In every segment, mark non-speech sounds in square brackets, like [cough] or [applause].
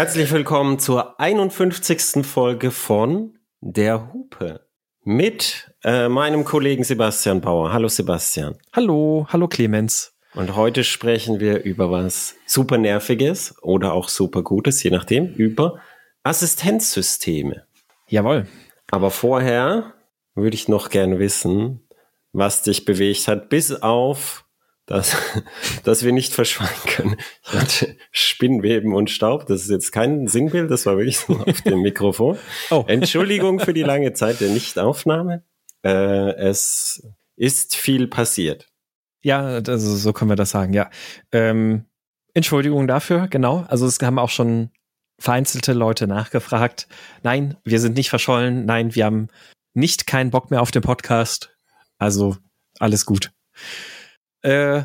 Herzlich willkommen zur 51. Folge von Der Hupe mit äh, meinem Kollegen Sebastian Bauer. Hallo Sebastian. Hallo, hallo Clemens. Und heute sprechen wir über was super nerviges oder auch super gutes, je nachdem, über Assistenzsysteme. Jawohl. Aber vorher würde ich noch gerne wissen, was dich bewegt hat, bis auf dass, [laughs] dass wir nicht verschweigen können. Ich hatte Spinnweben und Staub. Das ist jetzt kein Singbild, das war wirklich so auf dem Mikrofon. [laughs] Oh. Entschuldigung für die lange Zeit der Nichtaufnahme. Äh, es ist viel passiert. Ja, also so können wir das sagen, ja. Ähm, Entschuldigung dafür, genau. Also es haben auch schon vereinzelte Leute nachgefragt. Nein, wir sind nicht verschollen. Nein, wir haben nicht keinen Bock mehr auf den Podcast. Also alles gut. Äh,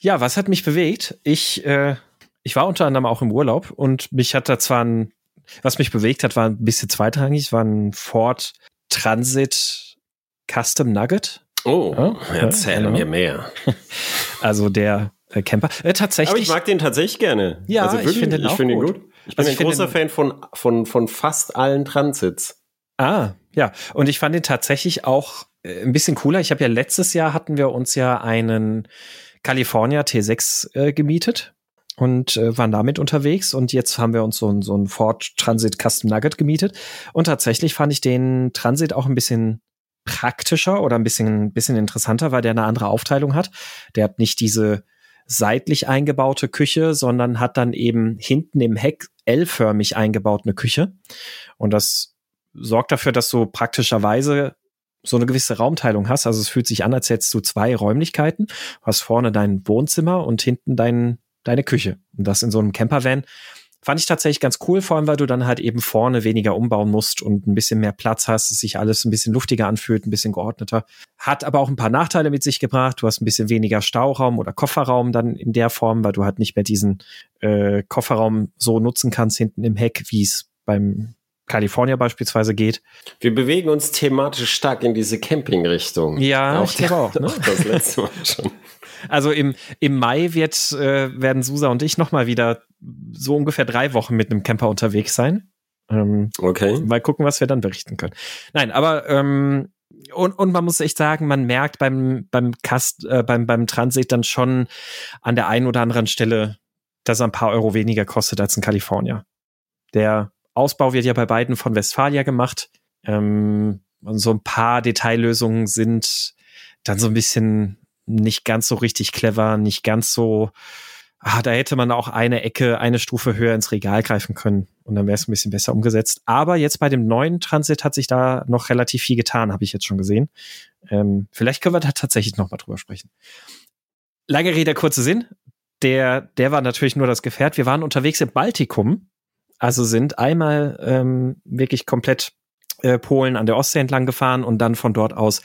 ja, was hat mich bewegt? Ich, äh, ich war unter anderem auch im Urlaub und mich hat da zwar ein, was mich bewegt hat, war ein bisschen zweitrangig, war ein Ford Transit Custom Nugget. Oh, ja, erzähl ja, mir mehr. [laughs] Also der äh, Camper. Äh, tatsächlich. Aber ich mag den tatsächlich gerne. Ja, also wirklich, ich finde den, find ihn gut. Ich bin also ein großer Fan von, von, von fast allen Transits. Ah, ja. Und ich fand den tatsächlich auch ein bisschen cooler. Ich habe ja letztes Jahr hatten wir uns ja einen California T6 äh, gemietet und äh, waren damit unterwegs und jetzt haben wir uns so ein, so ein Ford Transit Custom Nugget gemietet und tatsächlich fand ich den Transit auch ein bisschen praktischer oder ein bisschen, bisschen interessanter, weil der eine andere Aufteilung hat. Der hat nicht diese seitlich eingebaute Küche, sondern hat dann eben hinten im Heck L-förmig eingebaut eine Küche. Und das sorgt dafür, dass du praktischerweise so eine gewisse Raumteilung hast. Also es fühlt sich an, als hättest du zwei Räumlichkeiten. Du hast vorne dein Wohnzimmer und hinten dein, deine Küche. Und das in so einem Campervan. Fand ich tatsächlich ganz cool, vor allem weil du dann halt eben vorne weniger umbauen musst und ein bisschen mehr Platz hast, es sich alles ein bisschen luftiger anfühlt, ein bisschen geordneter. Hat aber auch ein paar Nachteile mit sich gebracht. Du hast ein bisschen weniger Stauraum oder Kofferraum dann in der Form, weil du halt nicht mehr diesen äh, Kofferraum so nutzen kannst hinten im Heck, wie es beim California beispielsweise geht. Wir bewegen uns thematisch stark in diese Camping-Richtung. Ja, auch ich glaube auch. Ne? auch das letzte Mal schon. [laughs] Also im, im Mai wird, äh, werden Susa und ich nochmal wieder so ungefähr drei Wochen mit einem Camper unterwegs sein. Ähm, okay. Mal gucken, was wir dann berichten können. Nein, aber ähm, und, und man muss echt sagen, man merkt beim, beim Cast, äh, beim, beim Transit dann schon an der einen oder anderen Stelle, dass er ein paar Euro weniger kostet als in California. Der Ausbau wird ja bei beiden von Westfalia gemacht. Ähm, und so ein paar Detaillösungen sind dann so ein bisschen nicht ganz so richtig clever, nicht ganz so, ah, da hätte man auch eine Ecke, eine Stufe höher ins Regal greifen können und dann wäre es ein bisschen besser umgesetzt. Aber jetzt bei dem neuen Transit hat sich da noch relativ viel getan, habe ich jetzt schon gesehen. Ähm, vielleicht können wir da tatsächlich noch mal drüber sprechen. Lange Rede, kurzer Sinn. Der, der war natürlich nur das Gefährt. Wir waren unterwegs im Baltikum also sind einmal ähm, wirklich komplett äh, Polen an der Ostsee entlang gefahren und dann von dort aus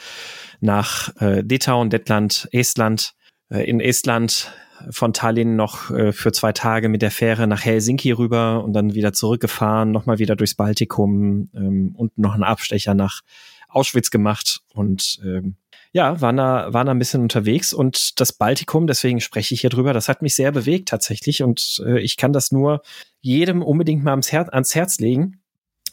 nach äh, Litauen, Lettland, Estland. Äh, in Estland von Tallinn noch äh, für zwei Tage mit der Fähre nach Helsinki rüber und dann wieder zurückgefahren, nochmal wieder durchs Baltikum ähm, und noch einen Abstecher nach Auschwitz gemacht und ähm, ja, waren da, waren da ein bisschen unterwegs und das Baltikum, deswegen spreche ich hier drüber, das hat mich sehr bewegt tatsächlich und äh, ich kann das nur jedem unbedingt mal ans, Her ans Herz legen,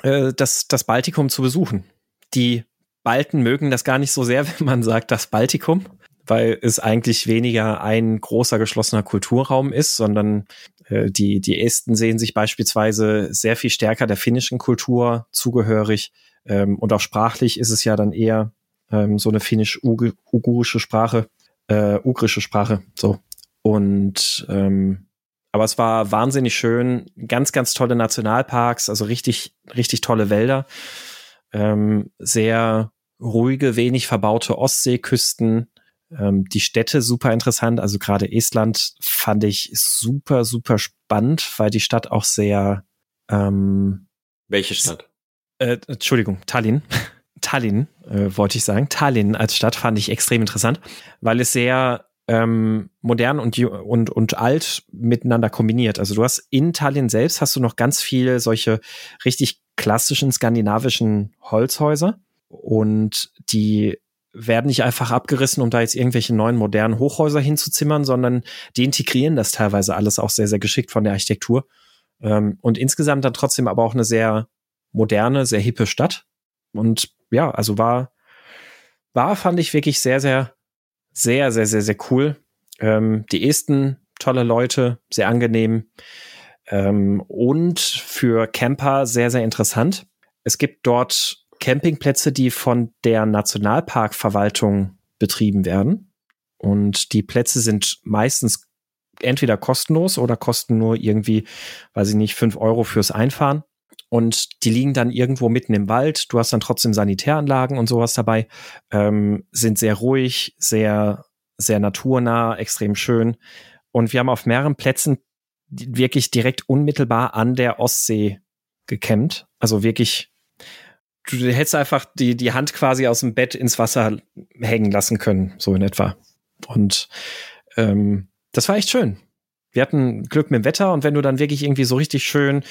äh, das, das Baltikum zu besuchen. Die Balten mögen das gar nicht so sehr, [laughs] wenn man sagt, das Baltikum, weil es eigentlich weniger ein großer geschlossener Kulturraum ist, sondern äh, die, die Esten sehen sich beispielsweise sehr viel stärker der finnischen Kultur zugehörig. Ähm, und auch sprachlich ist es ja dann eher ähm, so eine finnisch-ugurische Sprache, äh, ugrische Sprache, so. Und ähm, aber es war wahnsinnig schön, ganz, ganz tolle Nationalparks, also richtig, richtig tolle Wälder, ähm, sehr ruhige, wenig verbaute Ostseeküsten, ähm, die Städte super interessant, also gerade Estland fand ich super, super spannend, weil die Stadt auch sehr ähm, Welche Stadt? Äh, Entschuldigung, Tallinn. Tallinn, äh, wollte ich sagen. Tallinn als Stadt fand ich extrem interessant, weil es sehr ähm, modern und, und, und alt miteinander kombiniert. Also du hast in Tallinn selbst hast du noch ganz viele solche richtig klassischen skandinavischen Holzhäuser und die werden nicht einfach abgerissen, um da jetzt irgendwelche neuen modernen Hochhäuser hinzuzimmern, sondern die integrieren das teilweise alles auch sehr, sehr geschickt von der Architektur. Ähm, und insgesamt dann trotzdem aber auch eine sehr moderne, sehr hippe Stadt. Und ja, also war, war, fand ich wirklich sehr, sehr, sehr, sehr, sehr, sehr cool. Ähm, die Esten, tolle Leute, sehr angenehm. Ähm, und für Camper sehr, sehr interessant. Es gibt dort Campingplätze, die von der Nationalparkverwaltung betrieben werden. Und die Plätze sind meistens entweder kostenlos oder kosten nur irgendwie, weiß ich nicht, fünf Euro fürs Einfahren. Und die liegen dann irgendwo mitten im Wald. Du hast dann trotzdem Sanitäranlagen und sowas dabei. Ähm, sind sehr ruhig, sehr, sehr naturnah, extrem schön. Und wir haben auf mehreren Plätzen wirklich direkt unmittelbar an der Ostsee gecampt. Also wirklich, du hättest einfach die, die Hand quasi aus dem Bett ins Wasser hängen lassen können, so in etwa. Und ähm, das war echt schön. Wir hatten Glück mit dem Wetter und wenn du dann wirklich irgendwie so richtig schön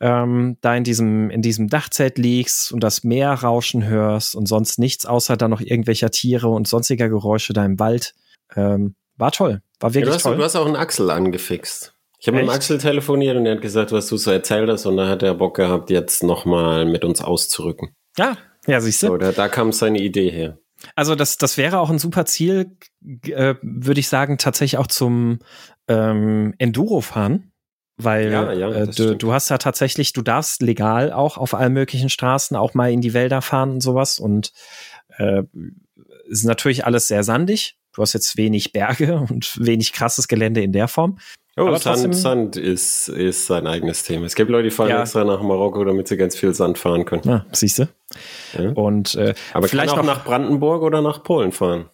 ähm, da in diesem, in diesem Dachzelt liegst und das Meer rauschen hörst und sonst nichts außer dann noch irgendwelcher Tiere und sonstiger Geräusche da im Wald, ähm, war toll. War wirklich ja, du hast, toll. Du hast auch einen Axel angefixt. Ich habe mit dem Axel telefoniert und er hat gesagt, was du so erzählt hast und da hat er Bock gehabt, jetzt nochmal mit uns auszurücken. Ja, ja, siehst du. So, da, da kam seine Idee her. Also das, das wäre auch ein super Ziel, äh, würde ich sagen, tatsächlich auch zum ähm, Enduro-Fahren. Weil ja, ja, äh, du, du, hast ja tatsächlich, du darfst legal auch auf allen möglichen Straßen auch mal in die Wälder fahren und sowas. Und äh, ist natürlich alles sehr sandig. Du hast jetzt wenig Berge [laughs] und wenig krasses Gelände in der Form. Oh, Aber Sand, Sand ist, ist sein eigenes Thema. Es gibt Leute, die fahren ja. extra nach Marokko, damit sie ganz viel Sand fahren können. Ja, siehst du. Ja. Und äh, Aber vielleicht auch nach Brandenburg oder nach Polen fahren.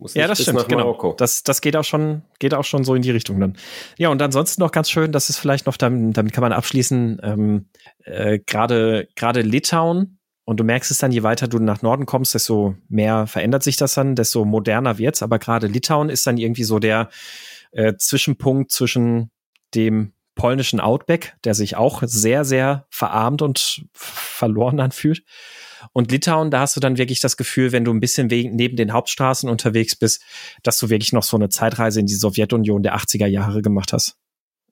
Muss ja, das stimmt, genau. Das, das geht auch schon, geht auch schon so in die Richtung dann. Ja, und ansonsten noch ganz schön, das ist vielleicht noch, damit, damit kann man abschließen, ähm, äh, gerade, gerade Litauen, und du merkst es dann, je weiter du nach Norden kommst, desto mehr verändert sich das dann, desto moderner wird's. Aber gerade Litauen ist dann irgendwie so der, äh, Zwischenpunkt zwischen dem polnischen Outback, der sich auch sehr, sehr verarmt und verloren anfühlt. Und Litauen, da hast du dann wirklich das Gefühl, wenn du ein bisschen neben den Hauptstraßen unterwegs bist, dass du wirklich noch so eine Zeitreise in die Sowjetunion der 80er Jahre gemacht hast.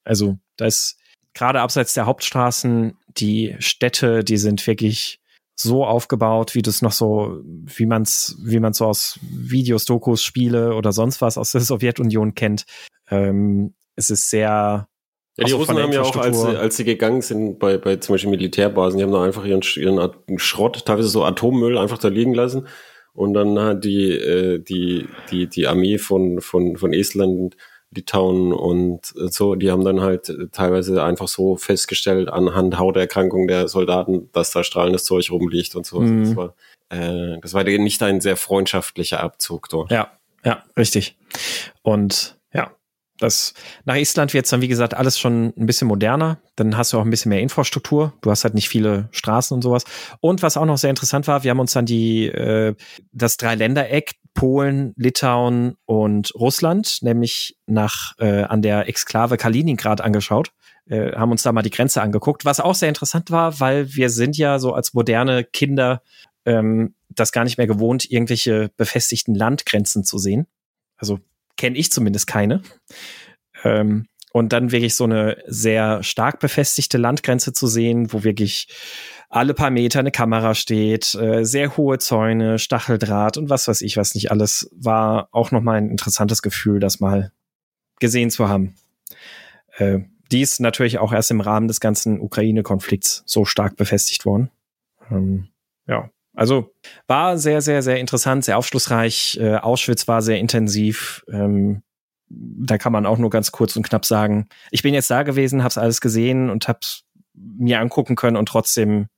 Also da ist gerade abseits der Hauptstraßen die Städte, die sind wirklich so aufgebaut, wie du es noch so, wie man es, wie man so aus Videos, Dokus, Spiele oder sonst was aus der Sowjetunion kennt. Ähm, es ist sehr ja, die Russen haben ja auch, als sie, als sie gegangen sind bei, bei zum Beispiel Militärbasen, die haben da einfach ihren, ihren Schrott, teilweise so Atommüll einfach da liegen lassen. Und dann hat die, äh, die, die, die Armee von, von, von Estland Litauen und so, die haben dann halt teilweise einfach so festgestellt anhand Hauterkrankung der Soldaten, dass da strahlendes Zeug rumliegt und so. Mhm. Das war, äh, das war nicht ein sehr freundschaftlicher Abzug dort. Ja, ja, richtig. Und das, nach Estland wird es dann, wie gesagt, alles schon ein bisschen moderner. Dann hast du auch ein bisschen mehr Infrastruktur. Du hast halt nicht viele Straßen und sowas. Und was auch noch sehr interessant war, wir haben uns dann die, äh, das Dreiländereck Polen, Litauen und Russland, nämlich nach äh, an der Exklave Kaliningrad angeschaut. Äh, haben uns da mal die Grenze angeguckt, was auch sehr interessant war, weil wir sind ja so als moderne Kinder ähm, das gar nicht mehr gewohnt, irgendwelche befestigten Landgrenzen zu sehen. Also kenne ich zumindest keine. Ähm, und dann wirklich so eine sehr stark befestigte Landgrenze zu sehen, wo wirklich alle paar Meter eine Kamera steht, äh, sehr hohe Zäune, Stacheldraht und was weiß ich, was nicht alles, war auch nochmal ein interessantes Gefühl, das mal gesehen zu haben. Äh, dies natürlich auch erst im Rahmen des ganzen Ukraine-Konflikts so stark befestigt worden. Ähm, ja, also war sehr, sehr, sehr interessant, sehr aufschlussreich. Äh, Auschwitz war sehr intensiv. Ähm, da kann man auch nur ganz kurz und knapp sagen, ich bin jetzt da gewesen, hab's alles gesehen und hab's mir angucken können und trotzdem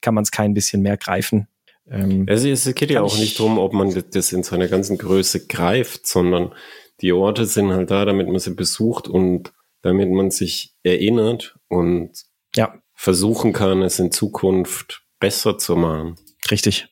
kann man es kein bisschen mehr greifen. Ähm, also es geht ja auch nicht darum, ob man das in seiner ganzen Größe greift, sondern die Orte sind halt da, damit man sie besucht und damit man sich erinnert und ja. versuchen kann, es in Zukunft besser zu machen. Richtig.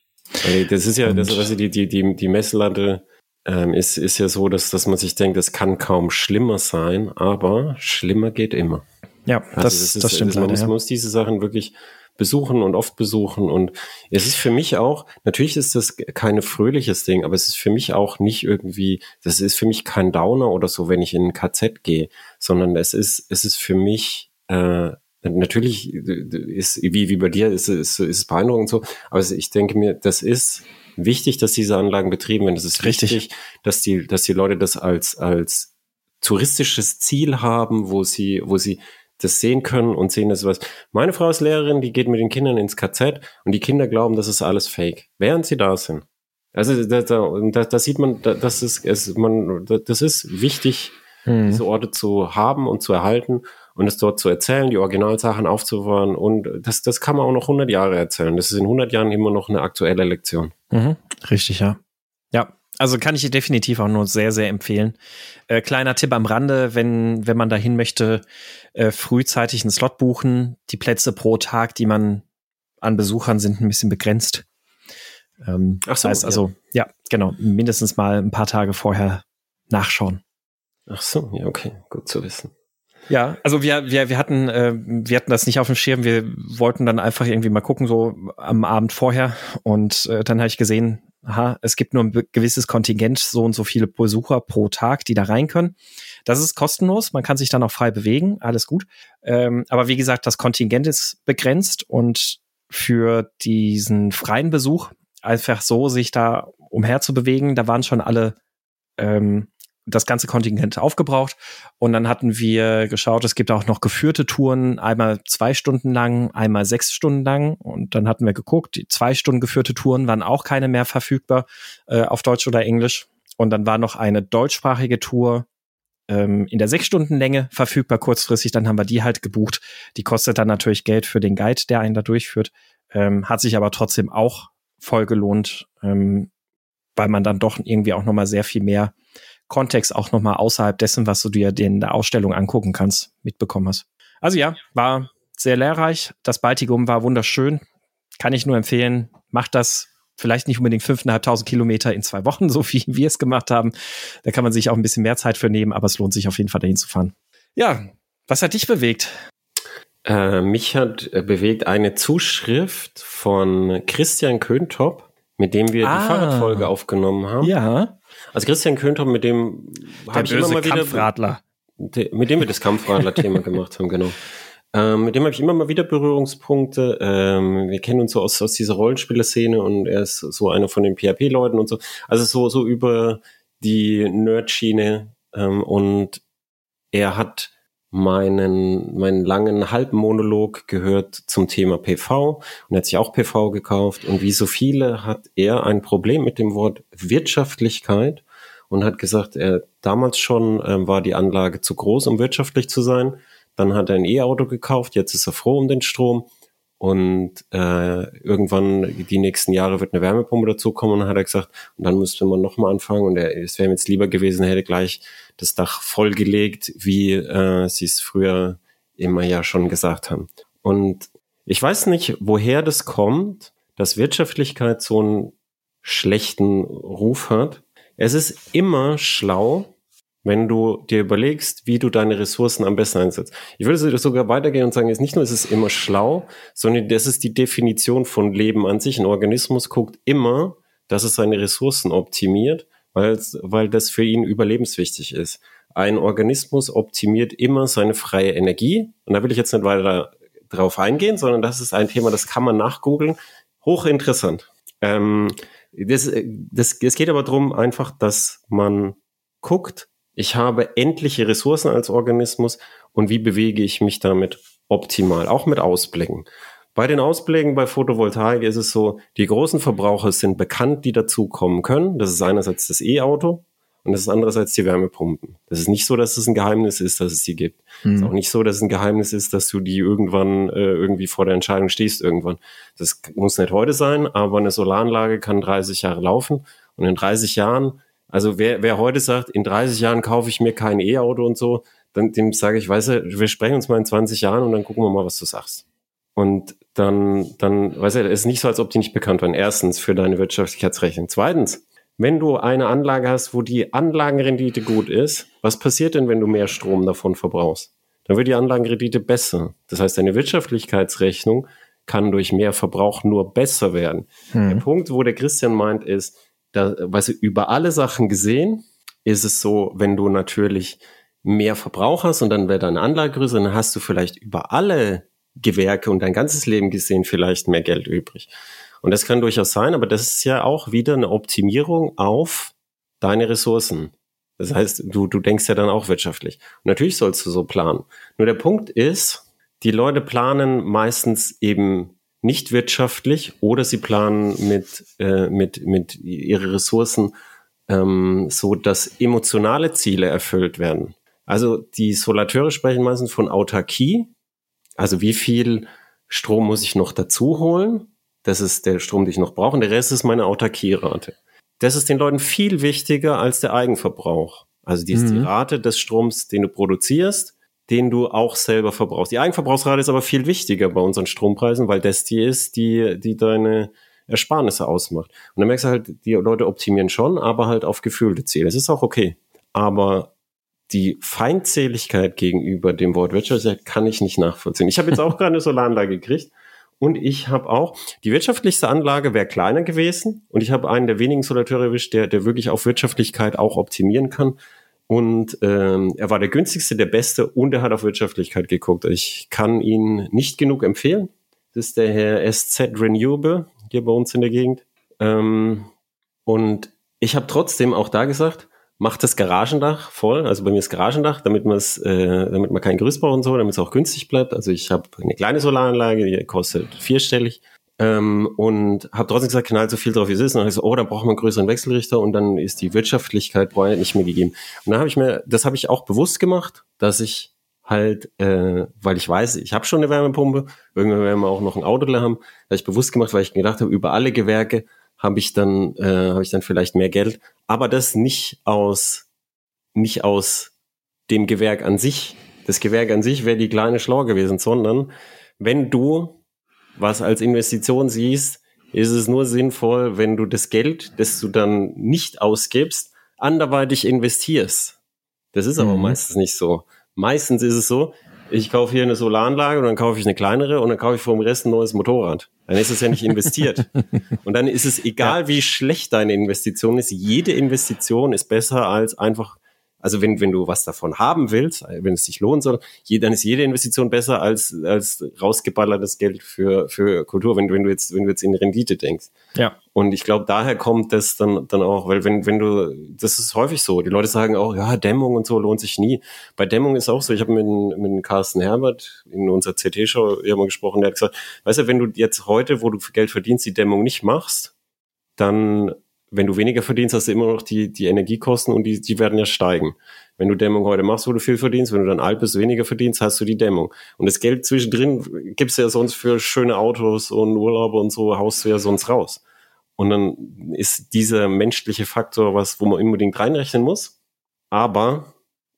Das ist ja, das, also die, die, die, die Messlatte ähm, ist, ist ja so, dass, dass man sich denkt, es kann kaum schlimmer sein, aber schlimmer geht immer. Ja, also das, das, ist, das stimmt. Also man muss, ja. diese Sachen wirklich besuchen und oft besuchen. Und es ist für mich auch, natürlich ist das keine fröhliches Ding, aber es ist für mich auch nicht irgendwie, das ist für mich kein Downer oder so, wenn ich in ein KZ gehe, sondern es ist, es ist für mich äh, natürlich ist, wie, wie bei dir, ist, ist, ist es beeindruckend so. Aber ich denke mir, das ist wichtig, dass diese Anlagen betrieben werden. Das ist Richtig. wichtig, dass die, dass die Leute das als, als touristisches Ziel haben, wo sie, wo sie das sehen können und sehen, dass was. Meine Frau ist Lehrerin, die geht mit den Kindern ins KZ und die Kinder glauben, das ist alles Fake, während sie da sind. Also da, da, da sieht man, das ist, es, man, das ist wichtig, hm. diese Orte zu haben und zu erhalten und es dort zu erzählen, die Originalsachen aufzubewahren und das, das kann man auch noch 100 Jahre erzählen. Das ist in 100 Jahren immer noch eine aktuelle Lektion. Mhm. Richtig, ja. Ja, also kann ich dir definitiv auch nur sehr, sehr empfehlen. Äh, kleiner Tipp am Rande, wenn, wenn man dahin möchte, äh, frühzeitig einen Slot buchen. Die Plätze pro Tag, die man an Besuchern sind, ein bisschen begrenzt. Ähm, Ach so, heißt also, ja. ja, genau, mindestens mal ein paar Tage vorher nachschauen. Ach so, ja, okay, gut zu wissen. Ja, also wir, wir, wir hatten, äh, wir hatten das nicht auf dem Schirm. Wir wollten dann einfach irgendwie mal gucken, so am Abend vorher. Und äh, dann habe ich gesehen, aha, es gibt nur ein gewisses Kontingent, so und so viele Besucher pro Tag, die da rein können. Das ist kostenlos, man kann sich dann auch frei bewegen, alles gut. Ähm, aber wie gesagt, das Kontingent ist begrenzt und für diesen freien Besuch einfach so sich da umher zu bewegen, da waren schon alle ähm, das ganze Kontingent aufgebraucht. Und dann hatten wir geschaut, es gibt auch noch geführte Touren, einmal zwei Stunden lang, einmal sechs Stunden lang. Und dann hatten wir geguckt, die zwei Stunden geführte Touren waren auch keine mehr verfügbar äh, auf Deutsch oder Englisch. Und dann war noch eine deutschsprachige Tour ähm, in der sechs Stunden Länge verfügbar kurzfristig. Dann haben wir die halt gebucht. Die kostet dann natürlich Geld für den Guide, der einen da durchführt. Ähm, hat sich aber trotzdem auch voll gelohnt, ähm, weil man dann doch irgendwie auch noch mal sehr viel mehr Kontext auch nochmal außerhalb dessen, was du dir in der Ausstellung angucken kannst, mitbekommen hast. Also ja, war sehr lehrreich. Das Baltikum war wunderschön. Kann ich nur empfehlen. Macht das vielleicht nicht unbedingt 5.500 Kilometer in zwei Wochen, [laughs] so wie wir es gemacht haben. Da kann man sich auch ein bisschen mehr Zeit für nehmen, aber es lohnt sich auf jeden Fall dahin zu fahren. Ja, was hat dich bewegt? Äh, mich hat äh, bewegt eine Zuschrift von Christian Köntop, mit dem wir ah, die Fahrradfolge aufgenommen haben. Ja. Also Christian Könther, mit dem habe ich immer mal wieder Kampfradler. mit dem wir das Kampfradler-Thema [laughs] gemacht haben, genau. Ähm, mit dem habe ich immer mal wieder Berührungspunkte. Ähm, wir kennen uns so aus, aus dieser Rollenspieler-Szene und er ist so einer von den PHP-Leuten und so. Also so, so über die Nerd-Schiene. Ähm, und er hat meinen, meinen langen Halbmonolog gehört zum Thema PV und er hat sich auch PV gekauft. Und wie so viele hat er ein Problem mit dem Wort Wirtschaftlichkeit und hat gesagt, er damals schon äh, war die Anlage zu groß, um wirtschaftlich zu sein. Dann hat er ein E-Auto gekauft, jetzt ist er froh um den Strom und äh, irgendwann die nächsten Jahre wird eine Wärmepumpe dazukommen und hat er gesagt, und dann müsste man nochmal anfangen und er, es wäre ihm jetzt lieber gewesen, er hätte gleich das Dach vollgelegt, wie äh, sie es früher immer ja schon gesagt haben. Und ich weiß nicht, woher das kommt, dass Wirtschaftlichkeit so einen schlechten Ruf hat. Es ist immer schlau, wenn du dir überlegst, wie du deine Ressourcen am besten einsetzt. Ich würde sogar weitergehen und sagen, jetzt nicht nur ist es immer schlau, sondern das ist die Definition von Leben an sich. Ein Organismus guckt immer, dass es seine Ressourcen optimiert, weil, weil das für ihn überlebenswichtig ist. Ein Organismus optimiert immer seine freie Energie. Und da will ich jetzt nicht weiter drauf eingehen, sondern das ist ein Thema, das kann man nachgoogeln. Hochinteressant. Ähm, das, das, es geht aber darum einfach, dass man guckt, ich habe endliche Ressourcen als Organismus und wie bewege ich mich damit optimal, auch mit Ausblicken. Bei den Ausblicken bei Photovoltaik ist es so, die großen Verbraucher sind bekannt, die dazukommen können. Das ist einerseits das E-Auto und das ist andererseits die Wärmepumpen. Das ist nicht so, dass es ein Geheimnis ist, dass es sie gibt. Es ist hm. auch nicht so, dass es ein Geheimnis ist, dass du die irgendwann äh, irgendwie vor der Entscheidung stehst irgendwann. Das muss nicht heute sein, aber eine Solaranlage kann 30 Jahre laufen und in 30 Jahren also wer, wer heute sagt, in 30 Jahren kaufe ich mir kein E-Auto und so, dann dem sage ich, weißt du, wir sprechen uns mal in 20 Jahren und dann gucken wir mal, was du sagst. Und dann, dann, weißt du, es ist nicht so, als ob die nicht bekannt waren. Erstens für deine Wirtschaftlichkeitsrechnung. Zweitens, wenn du eine Anlage hast, wo die Anlagenrendite gut ist, was passiert denn, wenn du mehr Strom davon verbrauchst? Dann wird die Anlagenrendite besser. Das heißt, deine Wirtschaftlichkeitsrechnung kann durch mehr Verbrauch nur besser werden. Hm. Der Punkt, wo der Christian meint, ist, da, weißt du, über alle Sachen gesehen ist es so, wenn du natürlich mehr Verbrauch hast und dann wird deine Anlage größer, dann hast du vielleicht über alle Gewerke und dein ganzes Leben gesehen vielleicht mehr Geld übrig. Und das kann durchaus sein, aber das ist ja auch wieder eine Optimierung auf deine Ressourcen. Das heißt, du, du denkst ja dann auch wirtschaftlich. Und natürlich sollst du so planen. Nur der Punkt ist, die Leute planen meistens eben nicht wirtschaftlich oder sie planen mit, äh, mit, mit ihre Ressourcen ähm, so, dass emotionale Ziele erfüllt werden. Also die Solateure sprechen meistens von Autarkie. Also wie viel Strom muss ich noch dazu holen? Das ist der Strom, den ich noch brauche. Und der Rest ist meine Autarkierate. Das ist den Leuten viel wichtiger als der Eigenverbrauch. Also die ist mhm. die Rate des Stroms, den du produzierst den du auch selber verbrauchst. Die Eigenverbrauchsrate ist aber viel wichtiger bei unseren Strompreisen, weil das die ist, die, die deine Ersparnisse ausmacht. Und dann merkst du halt, die Leute optimieren schon, aber halt auf gefühlte Ziele. Es ist auch okay. Aber die Feindseligkeit gegenüber dem Wort Wirtschaft kann ich nicht nachvollziehen. Ich habe jetzt auch [laughs] gerade eine Solaranlage gekriegt und ich habe auch, die wirtschaftlichste Anlage wäre kleiner gewesen und ich habe einen der wenigen Solateure erwischt, der, der wirklich auf Wirtschaftlichkeit auch optimieren kann. Und ähm, er war der günstigste, der beste und er hat auf Wirtschaftlichkeit geguckt. Ich kann ihn nicht genug empfehlen. Das ist der Herr SZ Renewable hier bei uns in der Gegend. Ähm, und ich habe trotzdem auch da gesagt, macht das Garagendach voll. Also bei mir ist Garagendach, damit man es, äh, damit man kein Gerüst braucht und so, damit es auch günstig bleibt. Also ich habe eine kleine Solaranlage, die kostet vierstellig. Ähm, und habe trotzdem gesagt, knallt so viel drauf wie es ist. Und dann habe ich so, oh, da braucht man einen größeren Wechselrichter und dann ist die Wirtschaftlichkeit nicht mehr gegeben. Und dann habe ich mir, das habe ich auch bewusst gemacht, dass ich halt, äh, weil ich weiß, ich habe schon eine Wärmepumpe, irgendwann werden wir auch noch ein Auto haben, habe ich bewusst gemacht, weil ich gedacht habe, über alle Gewerke habe ich dann, äh, habe ich dann vielleicht mehr Geld, aber das nicht aus, nicht aus dem Gewerk an sich. Das Gewerk an sich wäre die kleine Schlau gewesen, sondern wenn du was als Investition siehst, ist es nur sinnvoll, wenn du das Geld, das du dann nicht ausgibst, anderweitig investierst. Das ist aber mhm. meistens nicht so. Meistens ist es so, ich kaufe hier eine Solaranlage und dann kaufe ich eine kleinere und dann kaufe ich vom Rest ein neues Motorrad. Dann ist es ja nicht investiert. [laughs] und dann ist es egal, ja. wie schlecht deine Investition ist. Jede Investition ist besser als einfach also wenn, wenn du was davon haben willst, wenn es sich lohnen soll, dann ist jede Investition besser als, als rausgeballertes Geld für, für Kultur, wenn, wenn du jetzt, wenn du jetzt in Rendite denkst. Ja. Und ich glaube, daher kommt das dann, dann auch, weil wenn, wenn du, das ist häufig so, die Leute sagen auch, ja, Dämmung und so lohnt sich nie. Bei Dämmung ist auch so, ich habe mit, mit Carsten Herbert in unserer CT-Show mal gesprochen, der hat gesagt, weißt du, wenn du jetzt heute, wo du Geld verdienst, die Dämmung nicht machst, dann wenn du weniger verdienst, hast du immer noch die, die Energiekosten und die, die werden ja steigen. Wenn du Dämmung heute machst, wo du viel verdienst, wenn du dann alt bist, weniger verdienst, hast du die Dämmung. Und das Geld zwischendrin gibt's ja sonst für schöne Autos und Urlaube und so, haust du ja sonst raus. Und dann ist dieser menschliche Faktor was, wo man unbedingt reinrechnen muss. Aber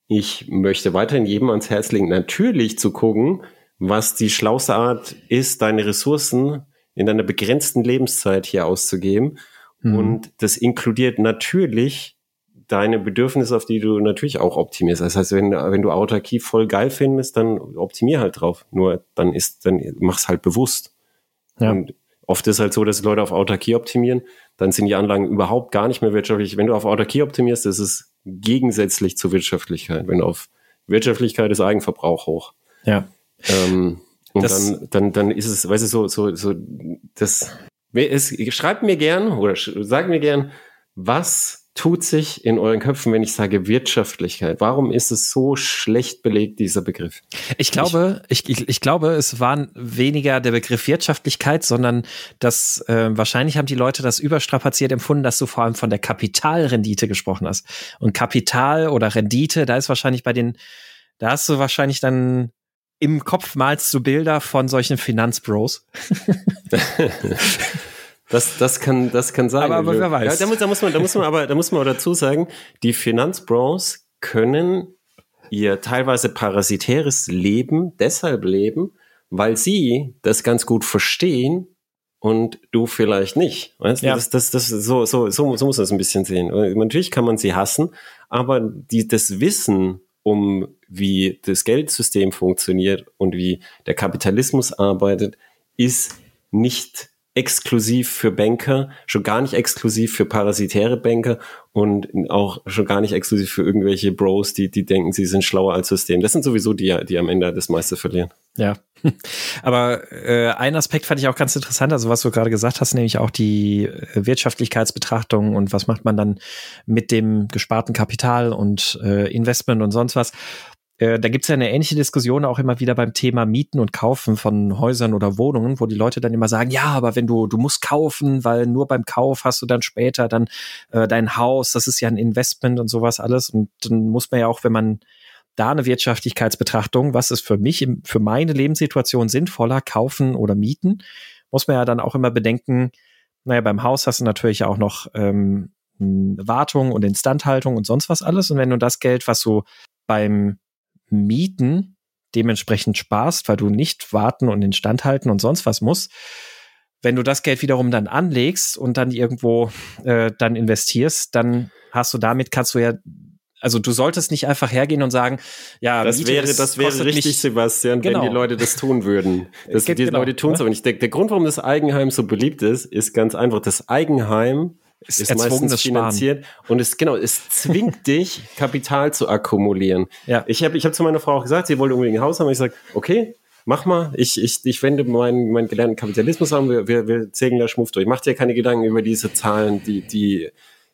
ich möchte weiterhin jedem ans Herz legen, natürlich zu gucken, was die schlauste Art ist, deine Ressourcen in deiner begrenzten Lebenszeit hier auszugeben Mhm. Und das inkludiert natürlich deine Bedürfnisse, auf die du natürlich auch optimierst. Das heißt, wenn, wenn du Autarkie voll geil findest, dann optimier halt drauf. Nur dann ist, dann mach's halt bewusst. Ja. Und oft ist halt so, dass Leute auf Autarkie optimieren, dann sind die Anlagen überhaupt gar nicht mehr wirtschaftlich. Wenn du auf Autarkie optimierst, ist es gegensätzlich zur Wirtschaftlichkeit. Wenn du auf Wirtschaftlichkeit ist Eigenverbrauch hoch. Ja. Ähm, und das dann, dann, dann ist es, weißt du, so, so, so, das, schreibt mir gern oder sagt mir gern, was tut sich in euren Köpfen, wenn ich sage Wirtschaftlichkeit? Warum ist es so schlecht belegt, dieser Begriff? Ich glaube, ich, ich, ich glaube, es war weniger der Begriff Wirtschaftlichkeit, sondern dass äh, wahrscheinlich haben die Leute das überstrapaziert empfunden, dass du vor allem von der Kapitalrendite gesprochen hast. Und Kapital oder Rendite, da ist wahrscheinlich bei den, da hast du wahrscheinlich dann im Kopf malst du Bilder von solchen Finanzbros. [laughs] Das, das kann, das kann sein. Aber, aber wer weiß. Ja, da, muss, da muss man, da muss man aber, da muss man dazu sagen, die Finanzbros können ihr teilweise parasitäres Leben deshalb leben, weil sie das ganz gut verstehen und du vielleicht nicht. Weißt? Ja. Das, das, das, so, so, so, so muss man es ein bisschen sehen. Natürlich kann man sie hassen, aber die, das Wissen um wie das Geldsystem funktioniert und wie der Kapitalismus arbeitet, ist nicht exklusiv für Banker, schon gar nicht exklusiv für parasitäre Banker und auch schon gar nicht exklusiv für irgendwelche Bros, die, die denken, sie sind schlauer als System. Das sind sowieso die, die am Ende das meiste verlieren. Ja. [laughs] Aber äh, ein Aspekt fand ich auch ganz interessant, also was du gerade gesagt hast, nämlich auch die äh, Wirtschaftlichkeitsbetrachtung und was macht man dann mit dem gesparten Kapital und äh, Investment und sonst was. Äh, da gibt es ja eine ähnliche Diskussion auch immer wieder beim Thema Mieten und Kaufen von Häusern oder Wohnungen, wo die Leute dann immer sagen, ja, aber wenn du, du musst kaufen, weil nur beim Kauf hast du dann später dann äh, dein Haus, das ist ja ein Investment und sowas alles. Und dann muss man ja auch, wenn man da eine Wirtschaftlichkeitsbetrachtung, was ist für mich, im, für meine Lebenssituation sinnvoller, kaufen oder mieten, muss man ja dann auch immer bedenken, naja, beim Haus hast du natürlich auch noch ähm, Wartung und Instandhaltung und sonst was alles. Und wenn du das Geld, was du beim Mieten dementsprechend sparst, weil du nicht warten und instand halten und sonst was musst. Wenn du das Geld wiederum dann anlegst und dann irgendwo äh, dann investierst, dann hast du damit kannst du ja also du solltest nicht einfach hergehen und sagen, ja, das Miete, wäre, das wäre richtig, mich, Sebastian, genau. wenn die Leute das tun würden. [laughs] Das, die genau, Leute tun es ne? aber nicht. Der, der Grund, warum das Eigenheim so beliebt ist, ist ganz einfach. Das Eigenheim ist, ist meistens finanziert Sparen. und es genau, es zwingt [laughs] dich Kapital zu akkumulieren. Ja. Ich habe ich hab zu meiner Frau auch gesagt, sie wollte unbedingt ein Haus haben. Ich sage, okay, mach mal. Ich, ich, ich wende meinen mein gelernten Kapitalismus an. Wir, wir, wir sägen da Schmuff durch. Mach dir keine Gedanken über diese Zahlen, die die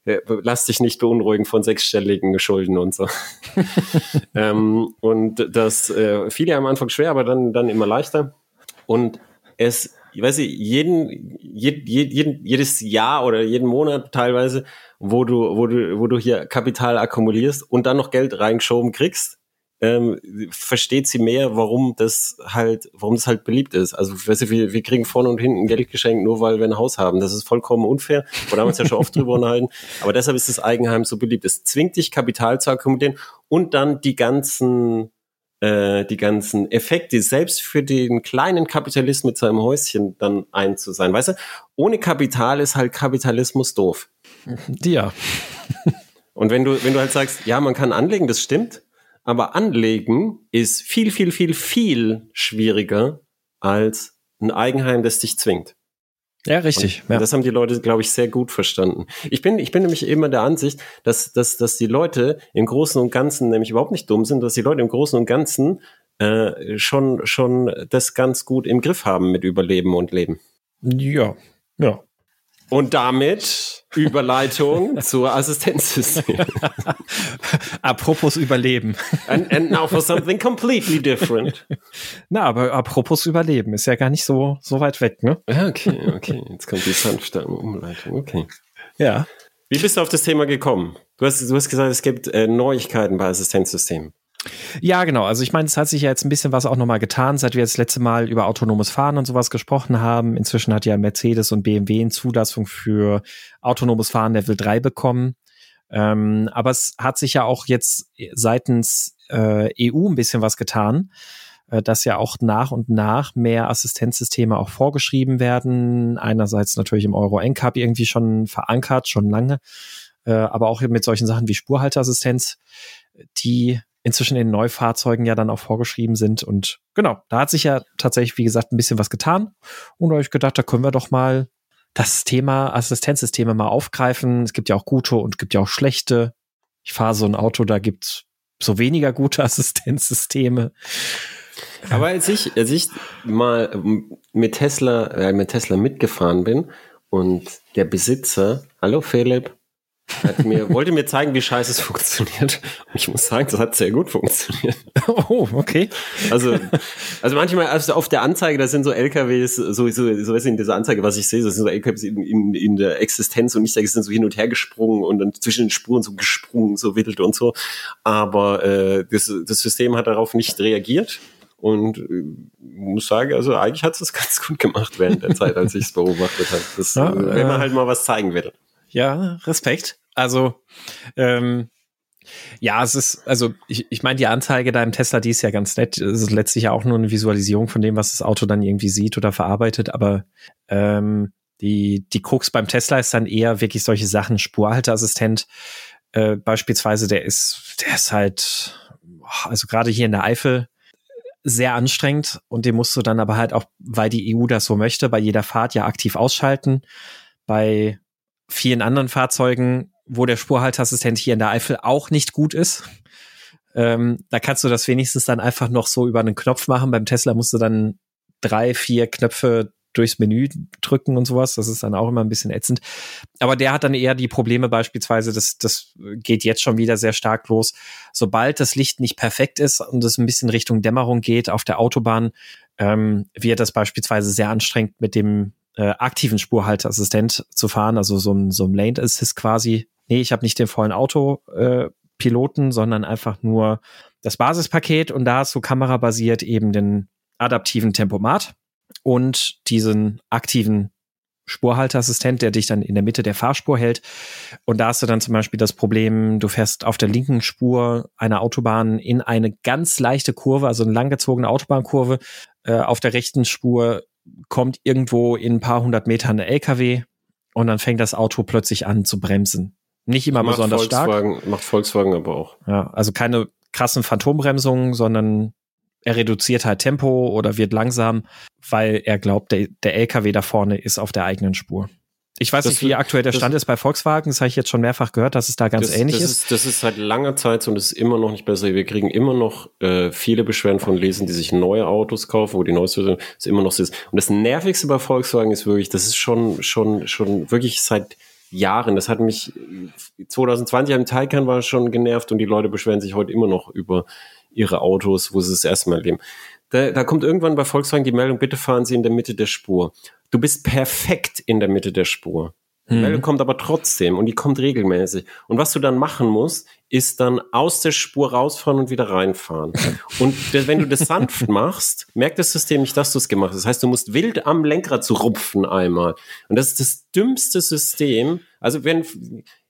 äh, lass dich nicht beunruhigen von sechsstelligen Schulden und so. [laughs] [laughs] ähm, und das äh, fiel ja am Anfang schwer, aber dann dann immer leichter. Und es ich weiß nicht, jeden, jed, jeden, jedes Jahr oder jeden Monat teilweise, wo du, wo du, wo du hier Kapital akkumulierst und dann noch Geld reingeschoben kriegst, ähm, versteht sie mehr, warum das halt, warum das halt beliebt ist. Also, weißt du, wir, wir kriegen vorne und hinten Geld geschenkt, nur weil wir ein Haus haben. Das ist vollkommen unfair. Da haben wir uns ja schon oft drüber unterhalten. Aber deshalb ist das Eigenheim so beliebt. Es zwingt dich, Kapital zu akkumulieren und dann die ganzen äh, die ganzen Effekte selbst für den kleinen Kapitalist mit seinem Häuschen dann ein zu sein. Weißt du, ohne Kapital ist halt Kapitalismus doof. Ja. Und wenn du, wenn du halt sagst, ja, man kann anlegen, das stimmt, aber anlegen ist viel, viel, viel, viel schwieriger als ein Eigenheim, das dich zwingt. Ja, richtig. Ja. Das haben die Leute, glaube ich, sehr gut verstanden. Ich bin, ich bin nämlich immer der Ansicht, dass, dass, dass die Leute im Großen und Ganzen nämlich überhaupt nicht dumm sind, dass die Leute im Großen und Ganzen äh, schon, schon das ganz gut im Griff haben mit Überleben und Leben. Ja, ja. Und damit Überleitung [laughs] zur Assistenzsystem. [laughs] apropos Überleben. And, and, now for something completely different. Na, aber apropos Überleben ist ja gar nicht so, so weit weg, ne? Ja, okay, okay. Jetzt kommt die sanfte Umleitung. Okay. Ja. Wie bist du auf das Thema gekommen? Du hast, du hast gesagt, es gibt äh, Neuigkeiten bei Assistenzsystemen. Ja, genau. Also ich meine, es hat sich ja jetzt ein bisschen was auch nochmal getan, seit wir das letzte Mal über autonomes Fahren und sowas gesprochen haben. Inzwischen hat ja Mercedes und BMW eine Zulassung für autonomes Fahren Level 3 bekommen. Ähm, aber es hat sich ja auch jetzt seitens äh, EU ein bisschen was getan, äh, dass ja auch nach und nach mehr Assistenzsysteme auch vorgeschrieben werden. Einerseits natürlich im Euro NCAP irgendwie schon verankert, schon lange, äh, aber auch mit solchen Sachen wie Spurhalteassistenz, die inzwischen in Neufahrzeugen ja dann auch vorgeschrieben sind. Und genau, da hat sich ja tatsächlich, wie gesagt, ein bisschen was getan. Und da habe ich gedacht, da können wir doch mal das Thema Assistenzsysteme mal aufgreifen. Es gibt ja auch gute und es gibt ja auch schlechte. Ich fahre so ein Auto, da gibt's so weniger gute [laughs] Assistenzsysteme. Aber als ich, als ich mal mit Tesla, äh, mit Tesla mitgefahren bin und der Besitzer, hallo Philipp, mir, wollte mir zeigen, wie scheiße es [laughs] funktioniert. Und ich muss sagen, das hat sehr gut funktioniert. [laughs] Oh, okay. Also, also manchmal, also auf der Anzeige, da sind so LKWs, so, so, so weißt du, in dieser Anzeige, was ich sehe, das sind so LKWs in, in, in der Existenz und ich sage, es sind so hin und her gesprungen und dann zwischen den Spuren so gesprungen, so wild und so. Aber äh, das, das System hat darauf nicht reagiert. Und äh, muss sagen, also eigentlich hat es das [laughs] ganz gut gemacht während der Zeit, als ich es beobachtet habe. Das, ja, äh, wenn man halt mal was zeigen will. Ja, Respekt. Also, ähm, ja, es ist, also ich, ich meine, die Anzeige da im Tesla, die ist ja ganz nett. Es ist letztlich ja auch nur eine Visualisierung von dem, was das Auto dann irgendwie sieht oder verarbeitet, aber ähm, die, die Krux beim Tesla ist dann eher wirklich solche Sachen, Spurhalteassistent, äh, beispielsweise, der ist, der ist halt, also gerade hier in der Eifel, sehr anstrengend und den musst du dann aber halt auch, weil die EU das so möchte, bei jeder Fahrt ja aktiv ausschalten. Bei vielen anderen Fahrzeugen, wo der Spurhalteassistent hier in der Eifel auch nicht gut ist, ähm, da kannst du das wenigstens dann einfach noch so über einen Knopf machen. Beim Tesla musst du dann drei, vier Knöpfe durchs Menü drücken und sowas. Das ist dann auch immer ein bisschen ätzend. Aber der hat dann eher die Probleme beispielsweise, das, das geht jetzt schon wieder sehr stark los. Sobald das Licht nicht perfekt ist und es ein bisschen Richtung Dämmerung geht auf der Autobahn, ähm, wird das beispielsweise sehr anstrengend mit dem äh, aktiven Spurhalteassistent zu fahren, also so ein, so ein Lane Assist quasi. Nee, ich habe nicht den vollen Autopiloten, äh, sondern einfach nur das Basispaket und da hast du kamerabasiert eben den adaptiven Tempomat und diesen aktiven Spurhalteassistent, der dich dann in der Mitte der Fahrspur hält. Und da hast du dann zum Beispiel das Problem, du fährst auf der linken Spur einer Autobahn in eine ganz leichte Kurve, also eine langgezogene Autobahnkurve. Äh, auf der rechten Spur kommt irgendwo in ein paar hundert Metern ein LKW und dann fängt das Auto plötzlich an zu bremsen. Nicht immer macht besonders Volkswagen, stark. Macht Volkswagen aber auch. Ja, also keine krassen Phantombremsungen, sondern er reduziert halt Tempo oder wird langsam, weil er glaubt, der, der LKW da vorne ist auf der eigenen Spur. Ich weiß das nicht, wie aktuell der Stand ist bei Volkswagen. Das habe ich jetzt schon mehrfach gehört, dass es da ganz das, ähnlich das ist. ist. Das ist seit langer Zeit so und es ist immer noch nicht besser. Wir kriegen immer noch äh, viele Beschwerden von Lesen, die sich neue Autos kaufen, wo die neueste Version ist immer noch so ist. Und das Nervigste bei Volkswagen ist wirklich, das ist schon, schon, schon wirklich seit Jahren. Das hat mich 2020 am Taycan war schon genervt und die Leute beschweren sich heute immer noch über ihre Autos, wo sie es erstmal leben. Da, da kommt irgendwann bei Volkswagen die Meldung, bitte fahren Sie in der Mitte der Spur. Du bist perfekt in der Mitte der Spur. Die mhm. Meldung kommt aber trotzdem und die kommt regelmäßig. Und was du dann machen musst, ist dann aus der Spur rausfahren und wieder reinfahren. [laughs] Und wenn du das sanft machst, merkt das System nicht, dass du es gemacht hast. Das heißt, du musst wild am Lenkrad zu rupfen einmal. Und das ist das dümmste System. Also wenn,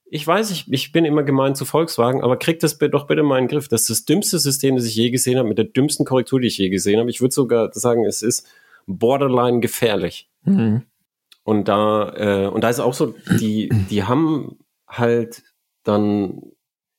ich weiß, ich, ich bin immer gemein zu Volkswagen, aber kriegt das doch bitte mal in den Griff. Das ist das dümmste System, das ich je gesehen habe, mit der dümmsten Korrektur, die ich je gesehen habe. Ich würde sogar sagen, es ist borderline gefährlich. Mhm. Und da, äh, und da ist auch so, die, die haben halt dann,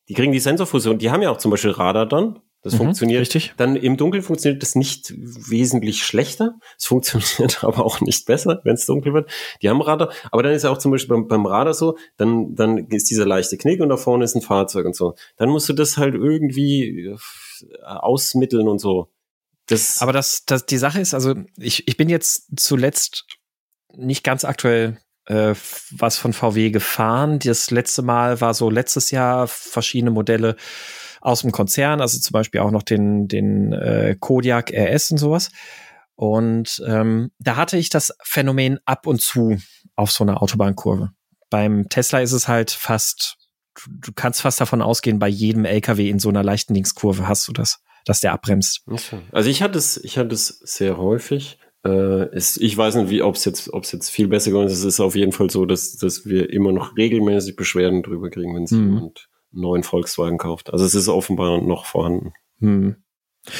die kriegen die Sensorfusion, die haben ja auch zum Beispiel Radar dann, das mhm, funktioniert. Richtig. Dann im Dunkeln funktioniert das nicht wesentlich schlechter. Es funktioniert [laughs] aber auch nicht besser, wenn es dunkel wird. Die haben Radar, aber dann ist ja auch zum Beispiel beim, beim Radar so, dann, dann ist dieser leichte Knick und da vorne ist ein Fahrzeug und so. Dann musst du das halt irgendwie äh, ausmitteln und so. Das aber das, das, die Sache ist, also ich, ich bin jetzt zuletzt nicht ganz aktuell äh, was von VW gefahren. Das letzte Mal war so letztes Jahr verschiedene Modelle aus dem Konzern, also zum Beispiel auch noch den, den äh, Kodiak RS und sowas. Und ähm, da hatte ich das Phänomen ab und zu auf so einer Autobahnkurve. Beim Tesla ist es halt fast, du kannst fast davon ausgehen, bei jedem LKW in so einer leichten Linkskurve hast du das, dass der abbremst. Also ich hatte es, ich hatte es sehr häufig. Äh, ist, ich weiß nicht, wie, ob es jetzt, ob es jetzt viel besser geworden ist. Es ist auf jeden Fall so, dass, dass wir immer noch regelmäßig Beschwerden drüber kriegen, wenn es mhm. jemand neuen Volkswagen kauft. Also es ist offenbar noch vorhanden. Hm.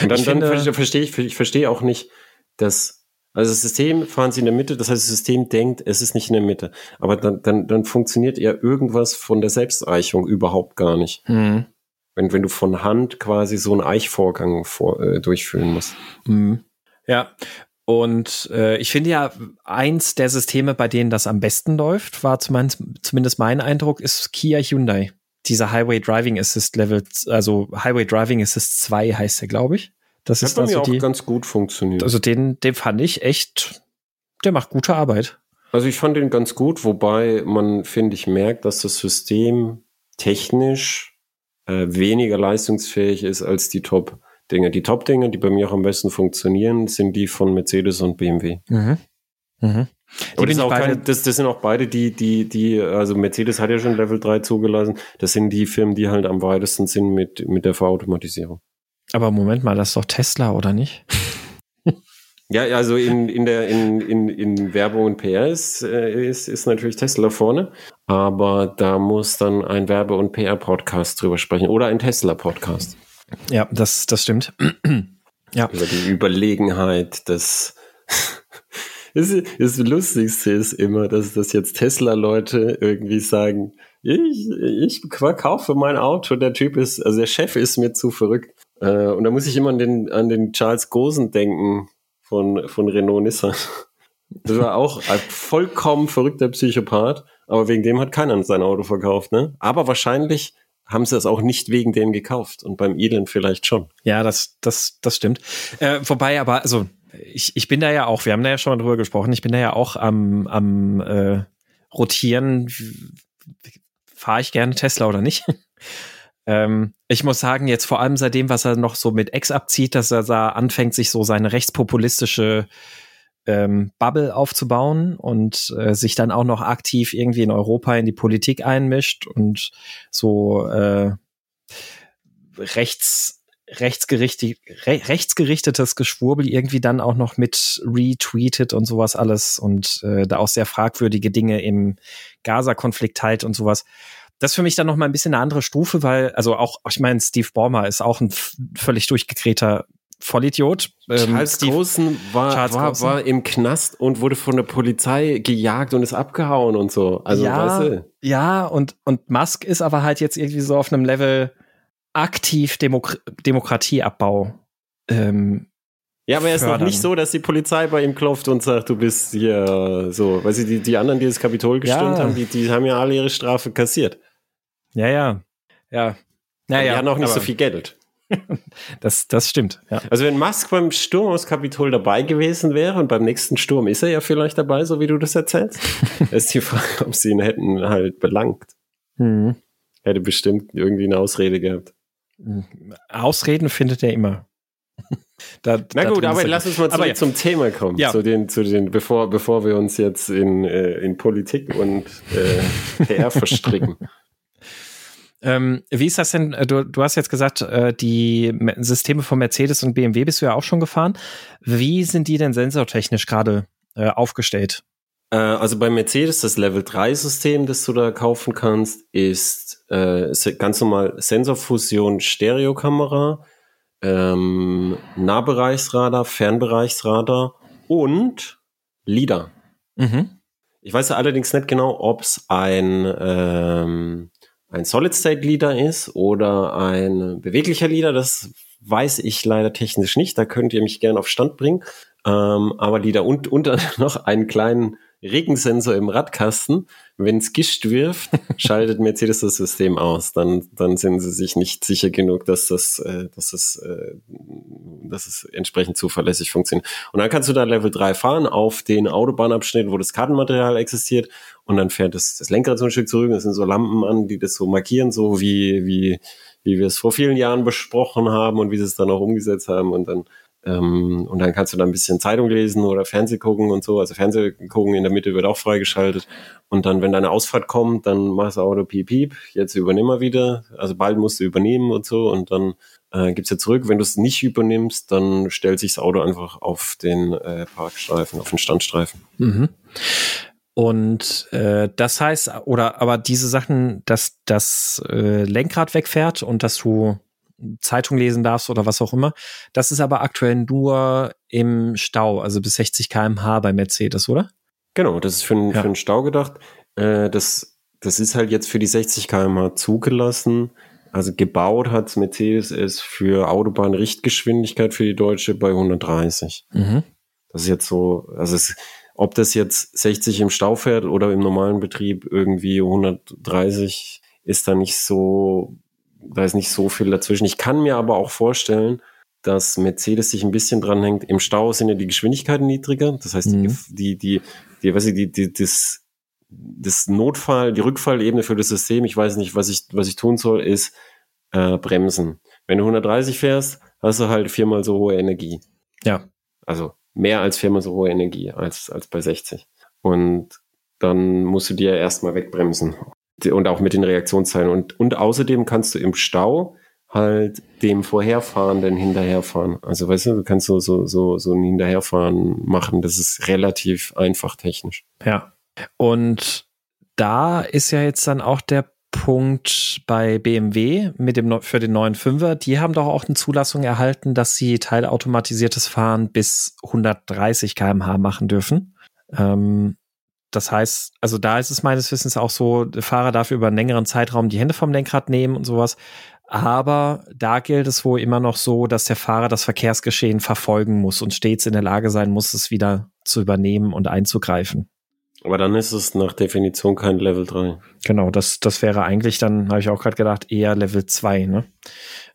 Und dann, dann finde, verstehe ich, ich verstehe auch nicht, dass also das System fahren sie in der Mitte, das heißt, das System denkt, es ist nicht in der Mitte. Aber dann, dann, dann funktioniert ja irgendwas von der Selbsteichung überhaupt gar nicht. Hm. Wenn, wenn du von Hand quasi so einen Eichvorgang vor, äh, durchführen musst. Hm. Ja. Und äh, ich finde ja, eins der Systeme, bei denen das am besten läuft, war zumindest mein Eindruck, ist Kia Hyundai dieser Highway Driving Assist Level, also Highway Driving Assist 2 heißt der, glaube ich. Das Hat ist bei also mir auch die, ganz gut funktioniert. Also den, den fand ich echt, der macht gute Arbeit. Also ich fand den ganz gut, wobei man, finde ich, merkt, dass das System technisch äh, weniger leistungsfähig ist als die Top-Dinge. Die Top-Dinge, die bei mir auch am besten funktionieren, sind die von Mercedes und BMW. Mhm. Mhm. Aber das, kein, das, das, sind auch beide die, die, die, also Mercedes hat ja schon Level 3 zugelassen. Das sind die Firmen, die halt am weitesten sind mit, mit der Verautomatisierung. Aber Moment mal, das ist doch Tesla, oder nicht? [laughs] ja, also in, in der, in, in, in Werbung und PR ist, äh, ist, ist natürlich Tesla vorne. Aber da muss dann ein Werbe- und PR-Podcast drüber sprechen oder ein Tesla-Podcast. Ja, das, das stimmt. [clears throat] ja. Über die Überlegenheit des das, das Lustigste ist immer, dass das jetzt Tesla-Leute irgendwie sagen, ich, ich kaufe mein Auto, der Typ ist, also der Chef ist mir zu verrückt. Äh, und da muss ich immer an den, an den Charles Gosen denken von, von Renault Nissan. Das war auch ein vollkommen verrückter Psychopath, aber wegen dem hat keiner sein Auto verkauft, ne? Aber wahrscheinlich haben sie das auch nicht wegen dem gekauft und beim Elend vielleicht schon. Ja, das, das, das stimmt. Äh, wobei aber, also ich, ich bin da ja auch, wir haben da ja schon mal drüber gesprochen, ich bin da ja auch am, am äh, Rotieren, fahre ich gerne Tesla oder nicht. [laughs] ähm, ich muss sagen, jetzt vor allem seitdem, was er noch so mit Ex abzieht, dass er da anfängt, sich so seine rechtspopulistische ähm, Bubble aufzubauen und äh, sich dann auch noch aktiv irgendwie in Europa in die Politik einmischt und so äh, rechts rechtsgerichtet, re rechtsgerichtetes Geschwurbel irgendwie dann auch noch mit retweetet und sowas alles und äh, da auch sehr fragwürdige Dinge im Gaza-Konflikt teilt und sowas. Das ist für mich dann noch mal ein bisschen eine andere Stufe, weil, also auch, ich meine, Steve Ballmer ist auch ein völlig durchgedrehter Vollidiot. Ähm, Charles Steve, Großen war, Charles war, Großen. war im Knast und wurde von der Polizei gejagt und ist abgehauen und so. Also, ja, weißt du? Ja, und, und Musk ist aber halt jetzt irgendwie so auf einem Level aktiv Demok Demokratieabbau. Ähm, ja, aber er ist fördern. noch nicht so, dass die Polizei bei ihm klopft und sagt, du bist hier so. Weil sie die, die anderen, die das Kapitol gestürmt ja. haben, die, die haben ja alle ihre Strafe kassiert. Ja, ja. Ja. Naja, die hatten auch nicht so viel Geld. [laughs] das, das stimmt. Ja. Also wenn Musk beim Sturm aus Kapitol dabei gewesen wäre und beim nächsten Sturm ist er ja vielleicht dabei, so wie du das erzählst, [laughs] ist die Frage, ob sie ihn hätten halt belangt. Mhm. Hätte bestimmt irgendwie eine Ausrede gehabt. Ausreden findet er immer. [laughs] Da, Na gut, aber lass uns mal zurück ja. zum Thema kommen. Ja. Zu den, zu den, bevor, bevor wir uns jetzt in, äh, in Politik und äh, PR verstricken. [laughs] Ähm, wie ist das denn? Du, du hast jetzt gesagt, äh, die Systeme von Mercedes und BMW bist du ja auch schon gefahren. Wie sind die denn sensortechnisch gerade äh, aufgestellt? Äh, also bei Mercedes, das Level 3 System, das du da kaufen kannst, ist äh, ganz normal Sensorfusion Stereokamera, ähm, Nahbereichsradar, Fernbereichsradar und LIDAR. Mhm. Ich weiß allerdings nicht genau, ob es ein ähm, ein Solid-State-Leader ist oder ein beweglicher Leader, das weiß ich leider technisch nicht. Da könnt ihr mich gerne auf Stand bringen. Ähm, aber Leader und, und [laughs] noch einen kleinen Regensensor im Radkasten. Wenn es Gischt wirft, schaltet Mercedes das System aus. Dann, dann sind sie sich nicht sicher genug, dass das, äh, dass das, äh, dass es entsprechend zuverlässig funktioniert. Und dann kannst du da Level 3 fahren auf den Autobahnabschnitt, wo das Kartenmaterial existiert. Und dann fährt das, das Lenkrad so ein Stück zurück. Das sind so Lampen an, die das so markieren, so wie, wie, wie wir es vor vielen Jahren besprochen haben und wie sie es dann auch umgesetzt haben. Und dann ähm, und dann kannst du da ein bisschen Zeitung lesen oder Fernseh gucken und so. Also Fernseh gucken in der Mitte wird auch freigeschaltet. Und dann, wenn deine Ausfahrt kommt, dann machst du Auto piep piep, jetzt übernimm mal wieder. Also bald musst du übernehmen und so. Und dann äh, gibt's ja zurück. Wenn du es nicht übernimmst, dann stellt sich das Auto einfach auf den äh, Parkstreifen, auf den Standstreifen. Mhm. Und äh, das heißt, oder aber diese Sachen, dass das äh, Lenkrad wegfährt und dass du Zeitung lesen darfst oder was auch immer. Das ist aber aktuell nur im Stau, also bis 60 km/h bei Mercedes, oder? Genau, das ist für, ja. für den Stau gedacht. Äh, das, das ist halt jetzt für die 60 km/h zugelassen. Also gebaut hat Mercedes es für Autobahnrichtgeschwindigkeit für die Deutsche bei 130. Mhm. Das ist jetzt so, also es, ob das jetzt 60 im Stau fährt oder im normalen Betrieb irgendwie 130, ist da nicht so da ist nicht so viel dazwischen. Ich kann mir aber auch vorstellen, dass Mercedes sich ein bisschen dranhängt. Im Stau sind ja die Geschwindigkeiten niedriger. Das heißt, mhm. die, die, die, weiß ich, die, die, das, das Notfall, die Rückfallebene für das System, ich weiß nicht, was ich, was ich tun soll, ist äh, bremsen. Wenn du 130 fährst, hast du halt viermal so hohe Energie. Ja. Also mehr als viermal so hohe Energie als, als bei 60. Und dann musst du dir erstmal wegbremsen und auch mit den Reaktionszeilen. Und, und außerdem kannst du im Stau halt dem Vorherfahrenden hinterherfahren. Also weißt du, du kannst so, so, so, so ein Hinterherfahren machen. Das ist relativ einfach technisch. Ja. Und da ist ja jetzt dann auch der Punkt bei BMW mit dem für den neuen Fünfer. Die haben doch auch eine Zulassung erhalten, dass sie teilautomatisiertes Fahren bis 130 km/h machen dürfen. Ähm, das heißt, also da ist es meines Wissens auch so, der Fahrer darf über einen längeren Zeitraum die Hände vom Lenkrad nehmen und sowas. Aber da gilt es wohl immer noch so, dass der Fahrer das Verkehrsgeschehen verfolgen muss und stets in der Lage sein muss, es wieder zu übernehmen und einzugreifen. Aber dann ist es nach Definition kein Level 3. Genau, das, das wäre eigentlich dann, habe ich auch gerade gedacht, eher Level 2, ne?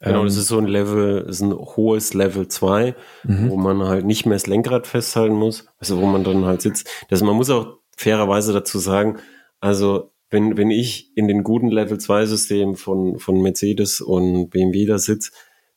Genau, ähm, das ist so ein Level, ist ein hohes Level 2, mhm. wo man halt nicht mehr das Lenkrad festhalten muss, also wo man dann halt sitzt. Das, man muss auch fairerweise dazu sagen, also wenn, wenn ich in den guten Level 2 Systemen von, von Mercedes und BMW da sitze,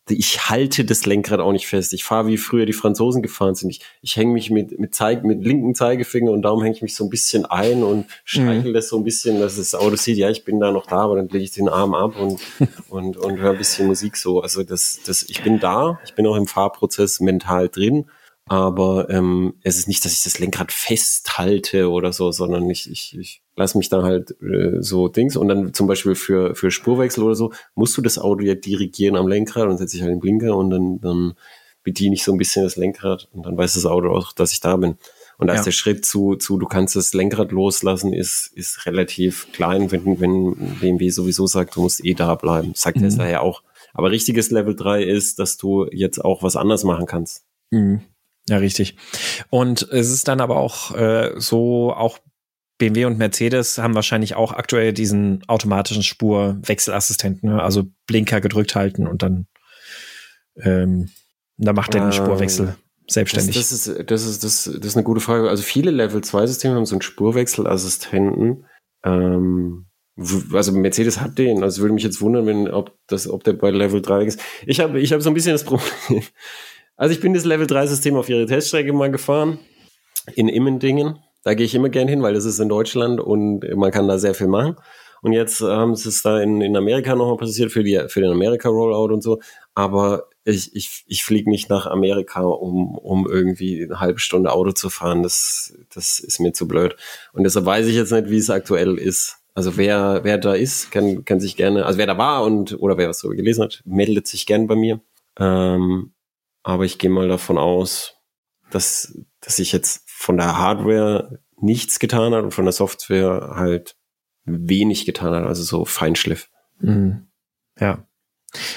ich halte das Lenkrad auch nicht fest. Ich fahre wie früher die Franzosen gefahren sind. Ich, ich hänge mich mit, mit, Zeig, mit linken Zeigefinger und darum hänge ich mich so ein bisschen ein und streichel mhm. das so ein bisschen, dass das Auto sieht, ja, ich bin da noch da, aber dann lege ich den Arm ab und, [laughs] und, und höre ein bisschen Musik so. Also das, das, ich bin da, ich bin auch im Fahrprozess mental drin, aber ähm, es ist nicht, dass ich das Lenkrad festhalte oder so, sondern ich, ich, ich lasse mich da halt äh, so Dings und dann zum Beispiel für, für Spurwechsel oder so, musst du das Auto ja dirigieren am Lenkrad und setze ich halt den Blinker und dann, dann bediene ich so ein bisschen das Lenkrad und dann weiß das Auto auch, dass ich da bin. Und als ja. der Schritt zu, zu, du kannst das Lenkrad loslassen, ist, ist relativ klein, wenn, wenn BMW sowieso sagt, du musst eh da bleiben. Sagt mhm. Tesla ja auch. Aber richtiges Level 3 ist, dass du jetzt auch was anders machen kannst. Mhm. Ja, richtig. Und es ist dann aber auch äh, so, auch BMW und Mercedes haben wahrscheinlich auch aktuell diesen automatischen Spurwechselassistenten, ne? also Blinker gedrückt halten und dann ähm, da macht er den ähm, Spurwechsel selbstständig. Das, das, ist, das, ist, das, das ist eine gute Frage. Also viele Level-2-Systeme haben so einen Spurwechselassistenten. Ähm, also Mercedes hat den, also würde mich jetzt wundern, wenn, ob, das, ob der bei Level 3 ist. Ich habe ich hab so ein bisschen das Problem. Also ich bin das Level 3 System auf ihre Teststrecke mal gefahren. In Immendingen. Da gehe ich immer gern hin, weil das ist in Deutschland und man kann da sehr viel machen. Und jetzt ähm, es ist da in, in Amerika nochmal passiert für, die, für den Amerika-Rollout und so. Aber ich, ich, ich fliege nicht nach Amerika, um, um irgendwie eine halbe Stunde Auto zu fahren. Das, das ist mir zu blöd. Und deshalb weiß ich jetzt nicht, wie es aktuell ist. Also wer, wer da ist, kann, kann sich gerne, also wer da war und oder wer was darüber gelesen hat, meldet sich gern bei mir. Ähm, aber ich gehe mal davon aus, dass, dass sich jetzt von der Hardware nichts getan hat und von der Software halt wenig getan hat, also so Feinschliff. Mhm. Ja.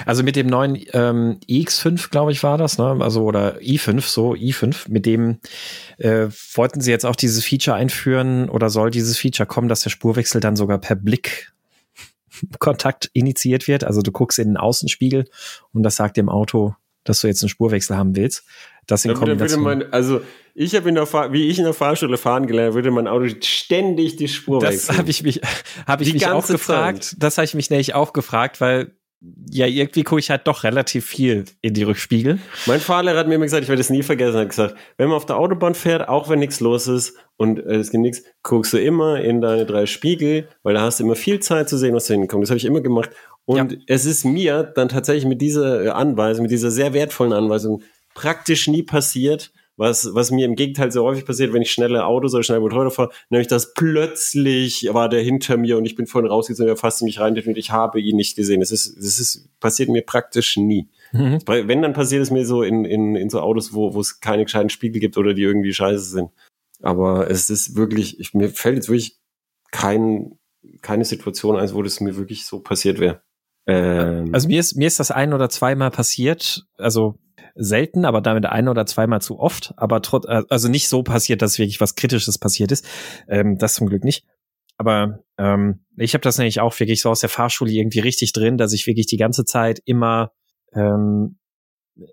Also mit dem neuen ähm, iX5, glaube ich, war das, ne? Also oder i5, so i5, mit dem äh, wollten sie jetzt auch dieses Feature einführen oder soll dieses Feature kommen, dass der Spurwechsel dann sogar per Blickkontakt initiiert wird. Also du guckst in den Außenspiegel und das sagt dem Auto, dass du jetzt einen Spurwechsel haben willst. Das in Kombination. Man, also ich habe in der Fahr wie ich in der Fahrschule fahren gelernt, würde mein Auto ständig die Spur das wechseln. Das habe ich mich, habe ich die mich auch gefragt. Zeit. Das habe ich mich nämlich auch gefragt, weil ja, irgendwie gucke ich halt doch relativ viel in die Rückspiegel. Mein Fahrlehrer hat mir immer gesagt, ich werde es nie vergessen, hat gesagt, wenn man auf der Autobahn fährt, auch wenn nichts los ist und äh, es geht nichts, guckst du immer in deine drei Spiegel, weil da hast du immer viel Zeit zu sehen, was da hinkommt. Das habe ich immer gemacht. Und ja. es ist mir dann tatsächlich mit dieser äh, Anweisung, mit dieser sehr wertvollen Anweisung praktisch nie passiert, was, was mir im Gegenteil so häufig passiert, wenn ich schnelle Autos oder schnell Motorrad fahre, nämlich dass plötzlich war der hinter mir und ich bin vorhin rausgezogen, er fasste mich rein und ich habe ihn nicht gesehen. Das ist, das ist, passiert mir praktisch nie. Mhm. Wenn, dann passiert es mir so in, in, in so Autos, wo, wo es keine gescheiten Spiegel gibt oder die irgendwie scheiße sind. Aber es ist wirklich, ich, mir fällt jetzt wirklich kein, keine Situation ein, wo das mir wirklich so passiert wäre. Ähm, also mir ist, mir ist das ein oder zweimal passiert, also selten, aber damit ein oder zweimal zu oft, aber trotz, äh, also nicht so passiert, dass wirklich was Kritisches passiert ist. Ähm, das zum Glück nicht. Aber ähm, ich habe das nämlich auch wirklich so aus der Fahrschule irgendwie richtig drin, dass ich wirklich die ganze Zeit immer ähm,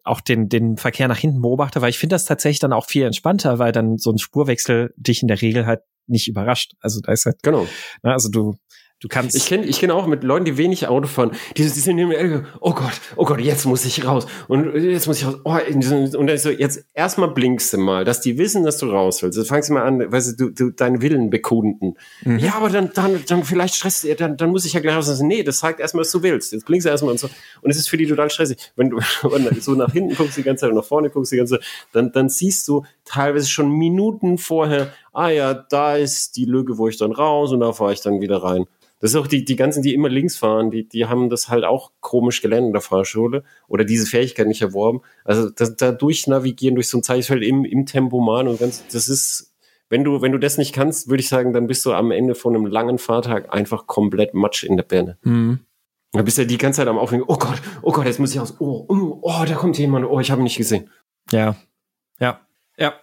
auch den, den Verkehr nach hinten beobachte, weil ich finde das tatsächlich dann auch viel entspannter, weil dann so ein Spurwechsel dich in der Regel halt nicht überrascht. Also da ist halt, genau. Na, also du, Du kannst. Ich kenne ich kenn auch mit Leuten, die wenig Auto fahren, die, die sind immer, oh Gott, oh Gott, jetzt muss ich raus. Und jetzt muss ich raus. Oh, und dann so, jetzt erstmal blinkst du mal, dass die wissen, dass du raus willst. Jetzt fangst du mal an, weißt du, du deinen Willen bekunden. Mhm. Ja, aber dann, dann, dann vielleicht stresst dann, dann muss ich ja gleich raus. Nee, das zeigt erstmal, was du willst. Jetzt blinkst du erstmal und so. Und es ist für die total stressig. Wenn du [laughs] so nach hinten guckst die ganze Zeit und nach vorne guckst die ganze Zeit, dann, dann siehst du teilweise schon Minuten vorher, ah ja, da ist die Lücke, wo ich dann raus und da fahre ich dann wieder rein. Das ist auch die, die ganzen, die immer links fahren, die, die haben das halt auch komisch gelernt in der Fahrschule oder diese Fähigkeit nicht erworben. Also das, da durchnavigieren durch so ein Zeichenfeld im, im Tempoman und ganz, das ist, wenn du, wenn du das nicht kannst, würde ich sagen, dann bist du am Ende von einem langen Fahrtag einfach komplett Matsch in der Birne. Mhm. Da bist du ja die ganze Zeit am Aufhängen, oh Gott, oh Gott, jetzt muss ich aus, oh, oh, oh da kommt jemand, oh, ich habe ihn nicht gesehen. Ja, ja, ja.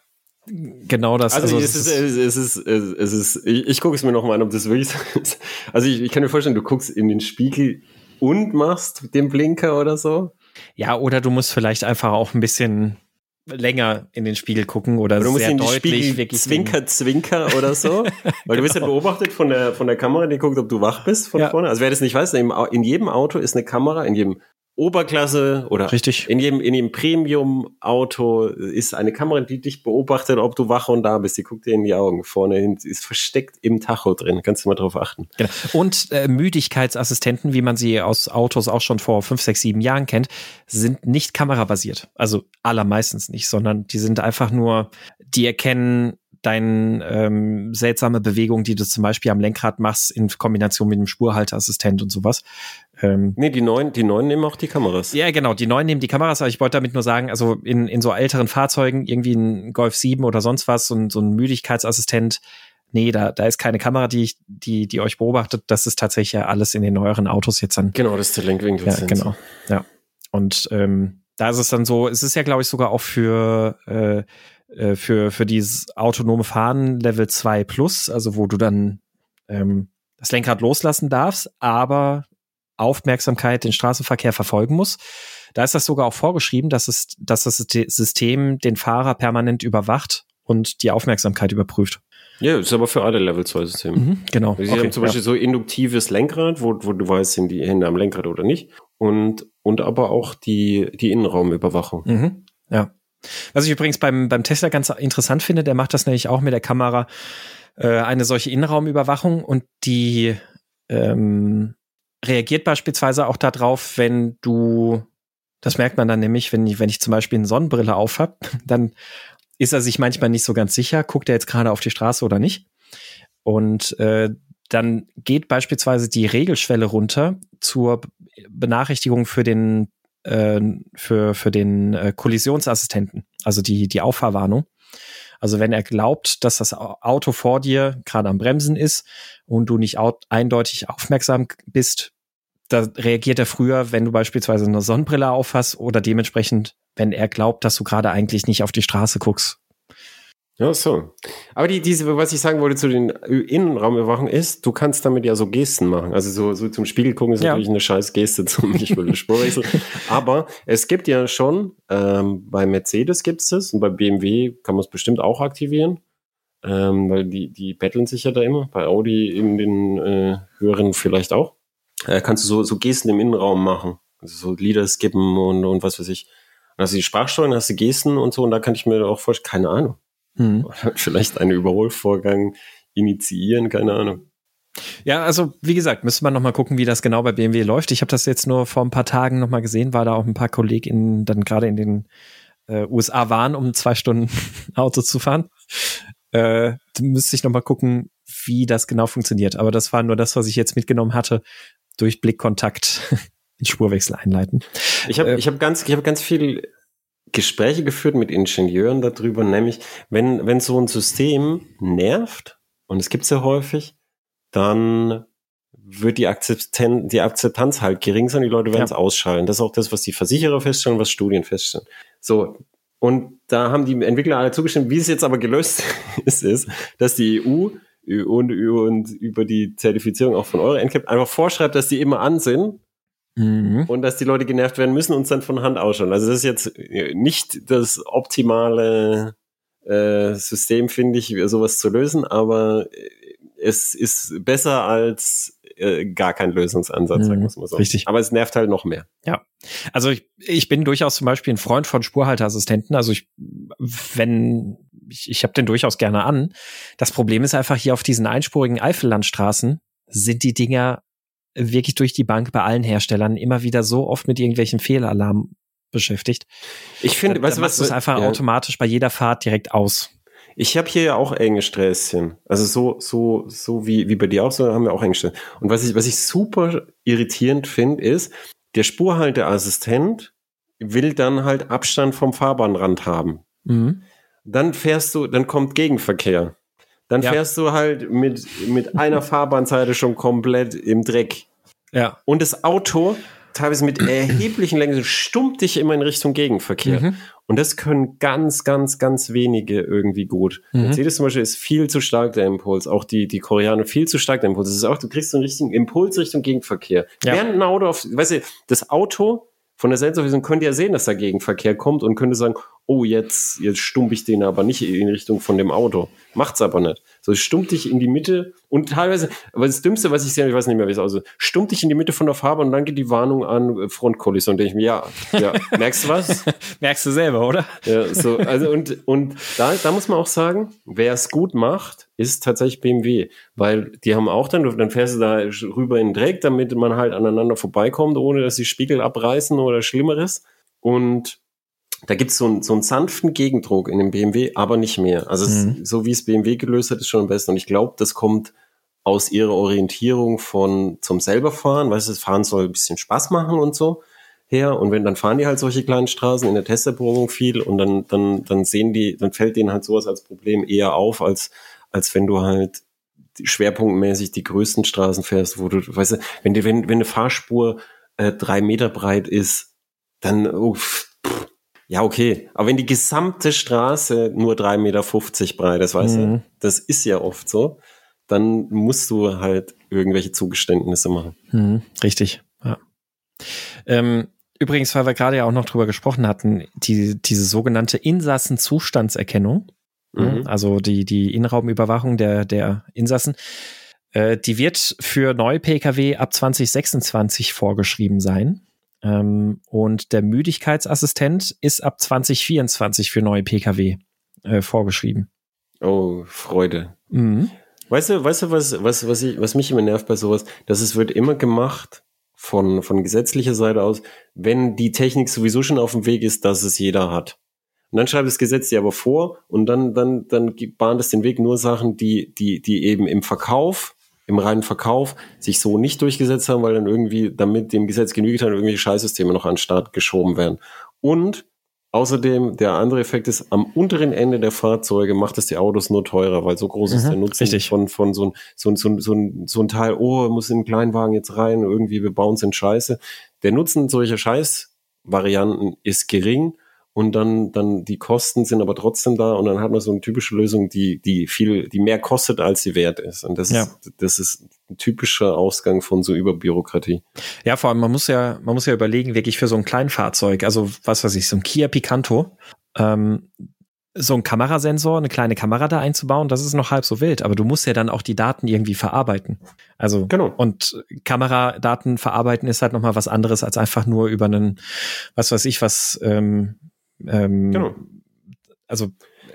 Genau das. Also, also es, ist, es ist, es ist, ich, ich gucke es mir nochmal an, ob das wirklich [laughs] so ist. Also ich, ich kann mir vorstellen, du guckst in den Spiegel und machst den Blinker oder so. Ja, oder du musst vielleicht einfach auch ein bisschen länger in den Spiegel gucken oder, oder du musst sehr in die deutlich Spiegel wirklich Zwinker Zwinker oder so, [laughs] weil du wirst ja genau. beobachtet von der von der Kamera, die guckt, ob du wach bist von ja. vorne. Also wer das nicht weiß, in jedem Auto ist eine Kamera, in jedem Oberklasse oder Richtig. in jedem, in jedem Premium-Auto ist eine Kamera, die dich beobachtet, ob du wach und da bist. Die guckt dir in die Augen. Vorne hin ist versteckt im Tacho drin. Kannst du mal drauf achten. Genau. Und äh, Müdigkeitsassistenten, wie man sie aus Autos auch schon vor fünf, sechs, sieben Jahren kennt, sind nicht kamerabasiert. Also allermeistens nicht, sondern die sind einfach nur, die erkennen deine ähm, seltsame Bewegung, die du zum Beispiel am Lenkrad machst, in Kombination mit dem Spurhalteassistent und sowas. Ähm, nee, die neuen, die neuen nehmen auch die Kameras. Ja, genau, die neuen nehmen die Kameras, aber ich wollte damit nur sagen, also in, in so älteren Fahrzeugen, irgendwie ein Golf 7 oder sonst was, so ein, so ein Müdigkeitsassistent, nee, da, da ist keine Kamera, die, die, die euch beobachtet. Das ist tatsächlich ja alles in den neueren Autos jetzt dann. Genau, das ist der Lenkwinkel. Ja, genau. Ja. Und ähm, da ist es dann so, es ist ja, glaube ich, sogar auch für äh, äh, für, für dieses autonome Fahren Level 2 Plus, also wo du dann ähm, das Lenkrad loslassen darfst, aber Aufmerksamkeit den Straßenverkehr verfolgen muss. Da ist das sogar auch vorgeschrieben, dass, es, dass das System den Fahrer permanent überwacht und die Aufmerksamkeit überprüft. Ja, ist aber für alle Level 2 Systeme. Mhm, genau. Sie okay, haben zum Beispiel ja. so induktives Lenkrad, wo, wo du weißt, sind die Hände am Lenkrad oder nicht. Und, und aber auch die, die Innenraumüberwachung. Mhm, ja. Was ich übrigens beim, beim Tesla ganz interessant finde, der macht das nämlich auch mit der Kamera, äh, eine solche Innenraumüberwachung und die ähm, reagiert beispielsweise auch darauf, wenn du, das merkt man dann nämlich, wenn ich, wenn ich zum Beispiel eine Sonnenbrille auf habe, [laughs] dann ist er sich manchmal nicht so ganz sicher, guckt er jetzt gerade auf die Straße oder nicht. Und äh, dann geht beispielsweise die Regelschwelle runter zur Benachrichtigung für den äh, für, für den äh, Kollisionsassistenten, also die, die Auffahrwarnung. Also wenn er glaubt, dass das Auto vor dir gerade am Bremsen ist und du nicht eindeutig aufmerksam bist, da reagiert er früher, wenn du beispielsweise eine Sonnenbrille aufhast oder dementsprechend, wenn er glaubt, dass du gerade eigentlich nicht auf die Straße guckst. Ja, so. Aber die, diese, was ich sagen wollte zu den Innenraumüberwachungen ist, du kannst damit ja so Gesten machen. Also so, so zum Spiegel gucken ist ja. natürlich eine scheiß Geste [laughs] zum Ich will Spurwechsel. Aber es gibt ja schon, ähm, bei Mercedes gibt es das und bei BMW kann man es bestimmt auch aktivieren. Ähm, weil die, die betteln sich ja da immer. Bei Audi in den äh, höheren vielleicht auch. Äh, kannst du so, so Gesten im Innenraum machen. Also so Lieder skippen und, und was weiß ich. Dann hast du die Sprachsteuerung, hast du Gesten und so und da kann ich mir auch vorstellen, keine Ahnung. Hm. [laughs] Vielleicht einen Überholvorgang initiieren, keine Ahnung. Ja, also wie gesagt, müsste man noch mal gucken, wie das genau bei BMW läuft. Ich habe das jetzt nur vor ein paar Tagen noch mal gesehen, weil da auch ein paar KollegInnen dann gerade in den äh, USA waren, um zwei Stunden [laughs] Auto zu fahren. Äh, müsste ich noch mal gucken, wie das genau funktioniert. Aber das war nur das, was ich jetzt mitgenommen hatte, durch Blickkontakt [laughs] den Spurwechsel einleiten. Ich habe äh, ich hab ganz, ich hab ganz viel Gespräche geführt mit Ingenieuren darüber, nämlich wenn, wenn so ein System nervt, und es gibt es ja häufig, dann wird die Akzeptanz, die Akzeptanz halt gering sein, die Leute werden es ausschalten. Das ist auch das, was die Versicherer feststellen, was Studien feststellen. So. Und da haben die Entwickler alle zugestimmt. Wie es jetzt aber gelöst [laughs] ist, ist, dass die EU und, und über die Zertifizierung auch von Euro NCAP einfach vorschreibt, dass die immer an sind Mhm. Und dass die Leute genervt werden müssen und es dann von Hand ausschauen. Also das ist jetzt äh, nicht das optimale äh, System, finde ich, sowas zu lösen, aber äh, es ist besser als äh, gar kein Lösungsansatz, mhm. sagen wir es mal so. Richtig. Aber es nervt halt noch mehr. Ja. Also ich, ich bin durchaus zum Beispiel ein Freund von Spurhalteassistenten. Also ich, wenn, ich, ich habe den durchaus gerne an. Das Problem ist einfach hier auf diesen einspurigen Eifellandstraßen sind die Dinger wirklich durch die Bank bei allen Herstellern immer wieder so oft mit irgendwelchen Fehlalarmen beschäftigt. Ich finde, weißt du was? Das einfach ja. automatisch bei jeder Fahrt direkt aus. Ich habe hier ja auch enge Sträßchen. Also so, so, so wie, wie bei dir auch, so haben wir auch enge Sträßchen. Und was ich, was ich super irritierend finde, ist, der Spurhalteassistent will dann halt Abstand vom Fahrbahnrand haben. Mhm. Dann fährst du, dann kommt Gegenverkehr dann ja. fährst du halt mit, mit einer Fahrbahnseite schon komplett im Dreck. Ja. Und das Auto teilweise mit erheblichen Längen stummt dich immer in Richtung Gegenverkehr. Mhm. Und das können ganz, ganz, ganz wenige irgendwie gut. Mhm. Mercedes zum Beispiel ist viel zu stark der Impuls. Auch die, die Koreaner viel zu stark der Impuls. Das ist auch, du kriegst so einen richtigen Impuls Richtung Gegenverkehr. Ja. Während ein Auto auf, weißt du, das Auto von der Sensorvision könnte ja sehen, dass da Gegenverkehr kommt und könnte sagen, oh, jetzt, jetzt stump ich den aber nicht in Richtung von dem Auto. Macht's aber nicht. So, es stummt dich in die Mitte und teilweise, aber das Dümmste, was ich sehe, ich weiß nicht mehr, wie es aussieht, stummt dich in die Mitte von der Farbe und dann geht die Warnung an, äh, Frontkollision. Und denke ich mir, ja, ja, [laughs] merkst du was? Merkst du selber, oder? Ja, so, also und, und da, da muss man auch sagen, wer es gut macht, ist tatsächlich BMW, weil die haben auch dann, dann fährst du da rüber in den Dreck, damit man halt aneinander vorbeikommt, ohne dass die Spiegel abreißen oder Schlimmeres. Und da gibt's so, einen so einen sanften Gegendruck in dem BMW, aber nicht mehr. Also es, Mhm. so wie es BMW gelöst hat, ist schon am besten. Und ich glaube, das kommt aus ihrer Orientierung von zum selberfahren, weißt du, das Fahren soll ein bisschen Spaß machen und so her. Und wenn dann fahren die halt solche kleinen Straßen in der Testerprobung viel und dann, dann, dann sehen die, dann fällt denen halt sowas als Problem eher auf, als, als wenn du halt schwerpunktmäßig die größten Straßen fährst, wo du, weißt du, wenn die, wenn, wenn eine Fahrspur äh, drei Meter breit ist, dann, uff, pff, ja, okay. Aber wenn die gesamte Straße nur drei Meter fünfzig breit ist, weißt Mhm. du, das ist ja oft so, dann musst du halt irgendwelche Zugeständnisse machen. Mhm, richtig, ja. Ähm, übrigens, weil wir gerade ja auch noch drüber gesprochen hatten, die, diese sogenannte Insassenzustandserkennung, Mhm. also die, die Innenraumüberwachung der, der Insassen, äh, die wird für neue Pkw ab 2026 vorgeschrieben sein. Ähm, und der Müdigkeitsassistent ist ab 2024 für neue Pkw äh, vorgeschrieben. Oh, Freude. Mhm. Weißt du, weißt du, was, was, was, ich, was mich immer nervt bei sowas, dass es wird immer gemacht von, von gesetzlicher Seite aus, wenn die Technik sowieso schon auf dem Weg ist, dass es jeder hat. Und dann schreibt das Gesetz dir aber vor und dann, dann, dann bahnt es den Weg nur Sachen, die, die, die eben im Verkauf, im reinen Verkauf sich so nicht durchgesetzt haben, weil dann irgendwie, damit dem Gesetz genügt hat, irgendwelche Scheißsysteme noch an den Start geschoben werden. Und außerdem, der andere Effekt ist, am unteren Ende der Fahrzeuge macht es die Autos nur teurer, weil so groß ist Mhm, der Nutzen richtig. von, von so ein, so ein, so ein, so ein, so ein Teil, oh, muss in den Kleinwagen jetzt rein, irgendwie, wir bauen es in Scheiße. Der Nutzen solcher Scheißvarianten ist gering und dann, dann die Kosten sind aber trotzdem da und dann hat man so eine typische Lösung, die, die viel, die mehr kostet, als sie wert ist. Und das Ja. ist, das ist ein typischer Ausgang von so Überbürokratie. Ja, vor allem, man muss ja, man muss ja überlegen, wirklich für so ein Kleinfahrzeug, also was weiß ich, so ein Kia Picanto, ähm, so ein Kamerasensor, eine kleine Kamera da einzubauen, das ist noch halb so wild, aber du musst ja dann auch die Daten irgendwie verarbeiten. Also, Genau. und Kameradaten verarbeiten ist halt nochmal was anderes als einfach nur über einen, was weiß ich, was, ähm, ähm, Genau. also,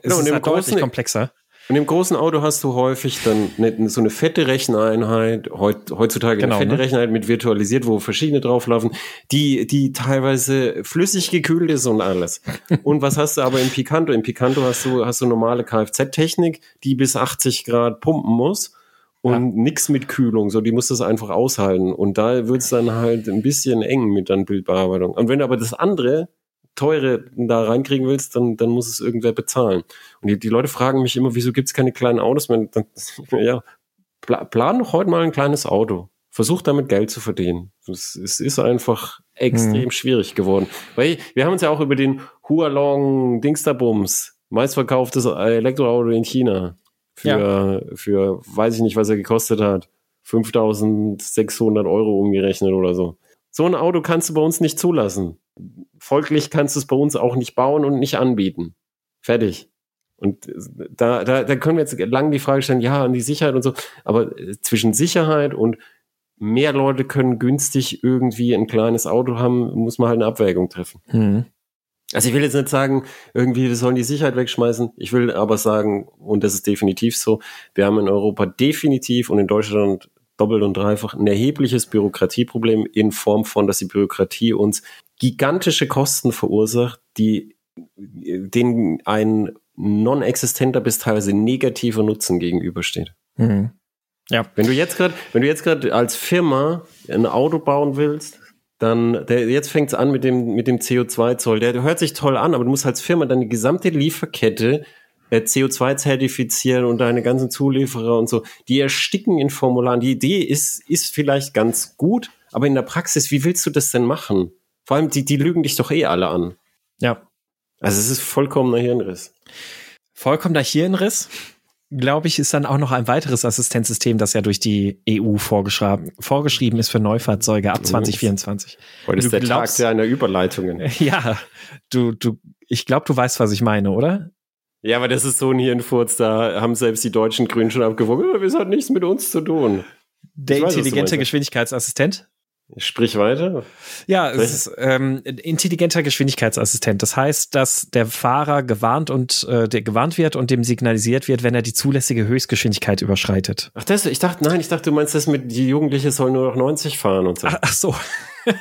es Genau, ist halt deutlich Großen- komplexer. Und im großen Auto hast du häufig dann eine, so eine fette Recheneinheit, heut, heutzutage Genau, eine fette ne? Recheneinheit mit virtualisiert, wo verschiedene drauflaufen, die, die teilweise flüssig gekühlt ist und alles. und was hast du aber im Picanto? Im Picanto hast du, hast du normale Kfz-Technik, die bis 80 Grad pumpen muss und Ja. nix mit Kühlung, so die muss das einfach aushalten. Und da wird's dann halt ein bisschen eng mit dann Bildbearbeitung. Und wenn du aber das andere teure da reinkriegen willst, dann, dann muss es irgendwer bezahlen. Und die, die Leute fragen mich immer, wieso gibt's keine kleinen Autos mehr? Dann, [laughs] ja, pla plan doch heute mal ein kleines Auto. Versuch damit Geld zu verdienen. Es, es ist einfach extrem Mhm. schwierig geworden. Weil wir haben uns ja auch über den Hualong Dingsterbums, meistverkauftes Elektroauto in China, für, für, weiß ich nicht, was er gekostet hat, 5600 Euro umgerechnet oder so. So ein Auto kannst du bei uns nicht zulassen. Folglich kannst du es bei uns auch nicht bauen und nicht anbieten. Fertig. Und da, da, da können wir jetzt lang die Frage stellen, ja, an die Sicherheit und so, aber äh, zwischen Sicherheit und mehr Leute können günstig irgendwie ein kleines Auto haben, muss man halt eine Abwägung treffen. Mhm. Also ich will jetzt nicht sagen, irgendwie, wir sollen die Sicherheit wegschmeißen. Ich will aber sagen, und das ist definitiv so, wir haben in Europa definitiv und in Deutschland doppelt und dreifach ein erhebliches Bürokratieproblem in Form von, dass die Bürokratie uns gigantische Kosten verursacht, die denen ein non-existenter bis teilweise negativer Nutzen gegenübersteht. Mhm. Ja. Wenn du jetzt gerade, wenn du jetzt gerade als Firma ein Auto bauen willst, dann der, jetzt fängt's an mit dem mit dem CO2-Zoll. Der, der hört sich toll an, aber du musst als Firma die gesamte Lieferkette äh, CO2 zertifizieren und deine ganzen Zulieferer und so. Die ersticken in Formularen. Die Idee ist ist vielleicht ganz gut, Aber in der Praxis, wie willst du das denn machen? Vor allem, die, die lügen dich doch eh alle an. Ja. Also es ist vollkommener Hirnriss. Vollkommener Hirnriss, glaube ich, ist dann auch noch ein weiteres Assistenzsystem, das ja durch die EU vorgeschrieben, vorgeschrieben ist für Neufahrzeuge ab 2024. Heute ist der glaubst, Tag der einer Überleitungen. [laughs] Ja, du, du, ich glaube, du weißt, was ich meine, oder? Ja, aber das ist so ein Hirnfurz, da haben selbst die deutschen Grünen schon abgewogen, das hat nichts mit uns zu tun. Der weiß, intelligente Geschwindigkeitsassistent? Sprich weiter. Ja, es ist ähm, intelligenter Geschwindigkeitsassistent. Das heißt, dass der Fahrer gewarnt und äh, der gewarnt wird und dem signalisiert wird, wenn er die zulässige Höchstgeschwindigkeit überschreitet. Ach, das, ich dachte, nein, ich dachte, du meinst das mit die Jugendliche sollen nur noch 90 fahren und so. Ach, ach so. [laughs]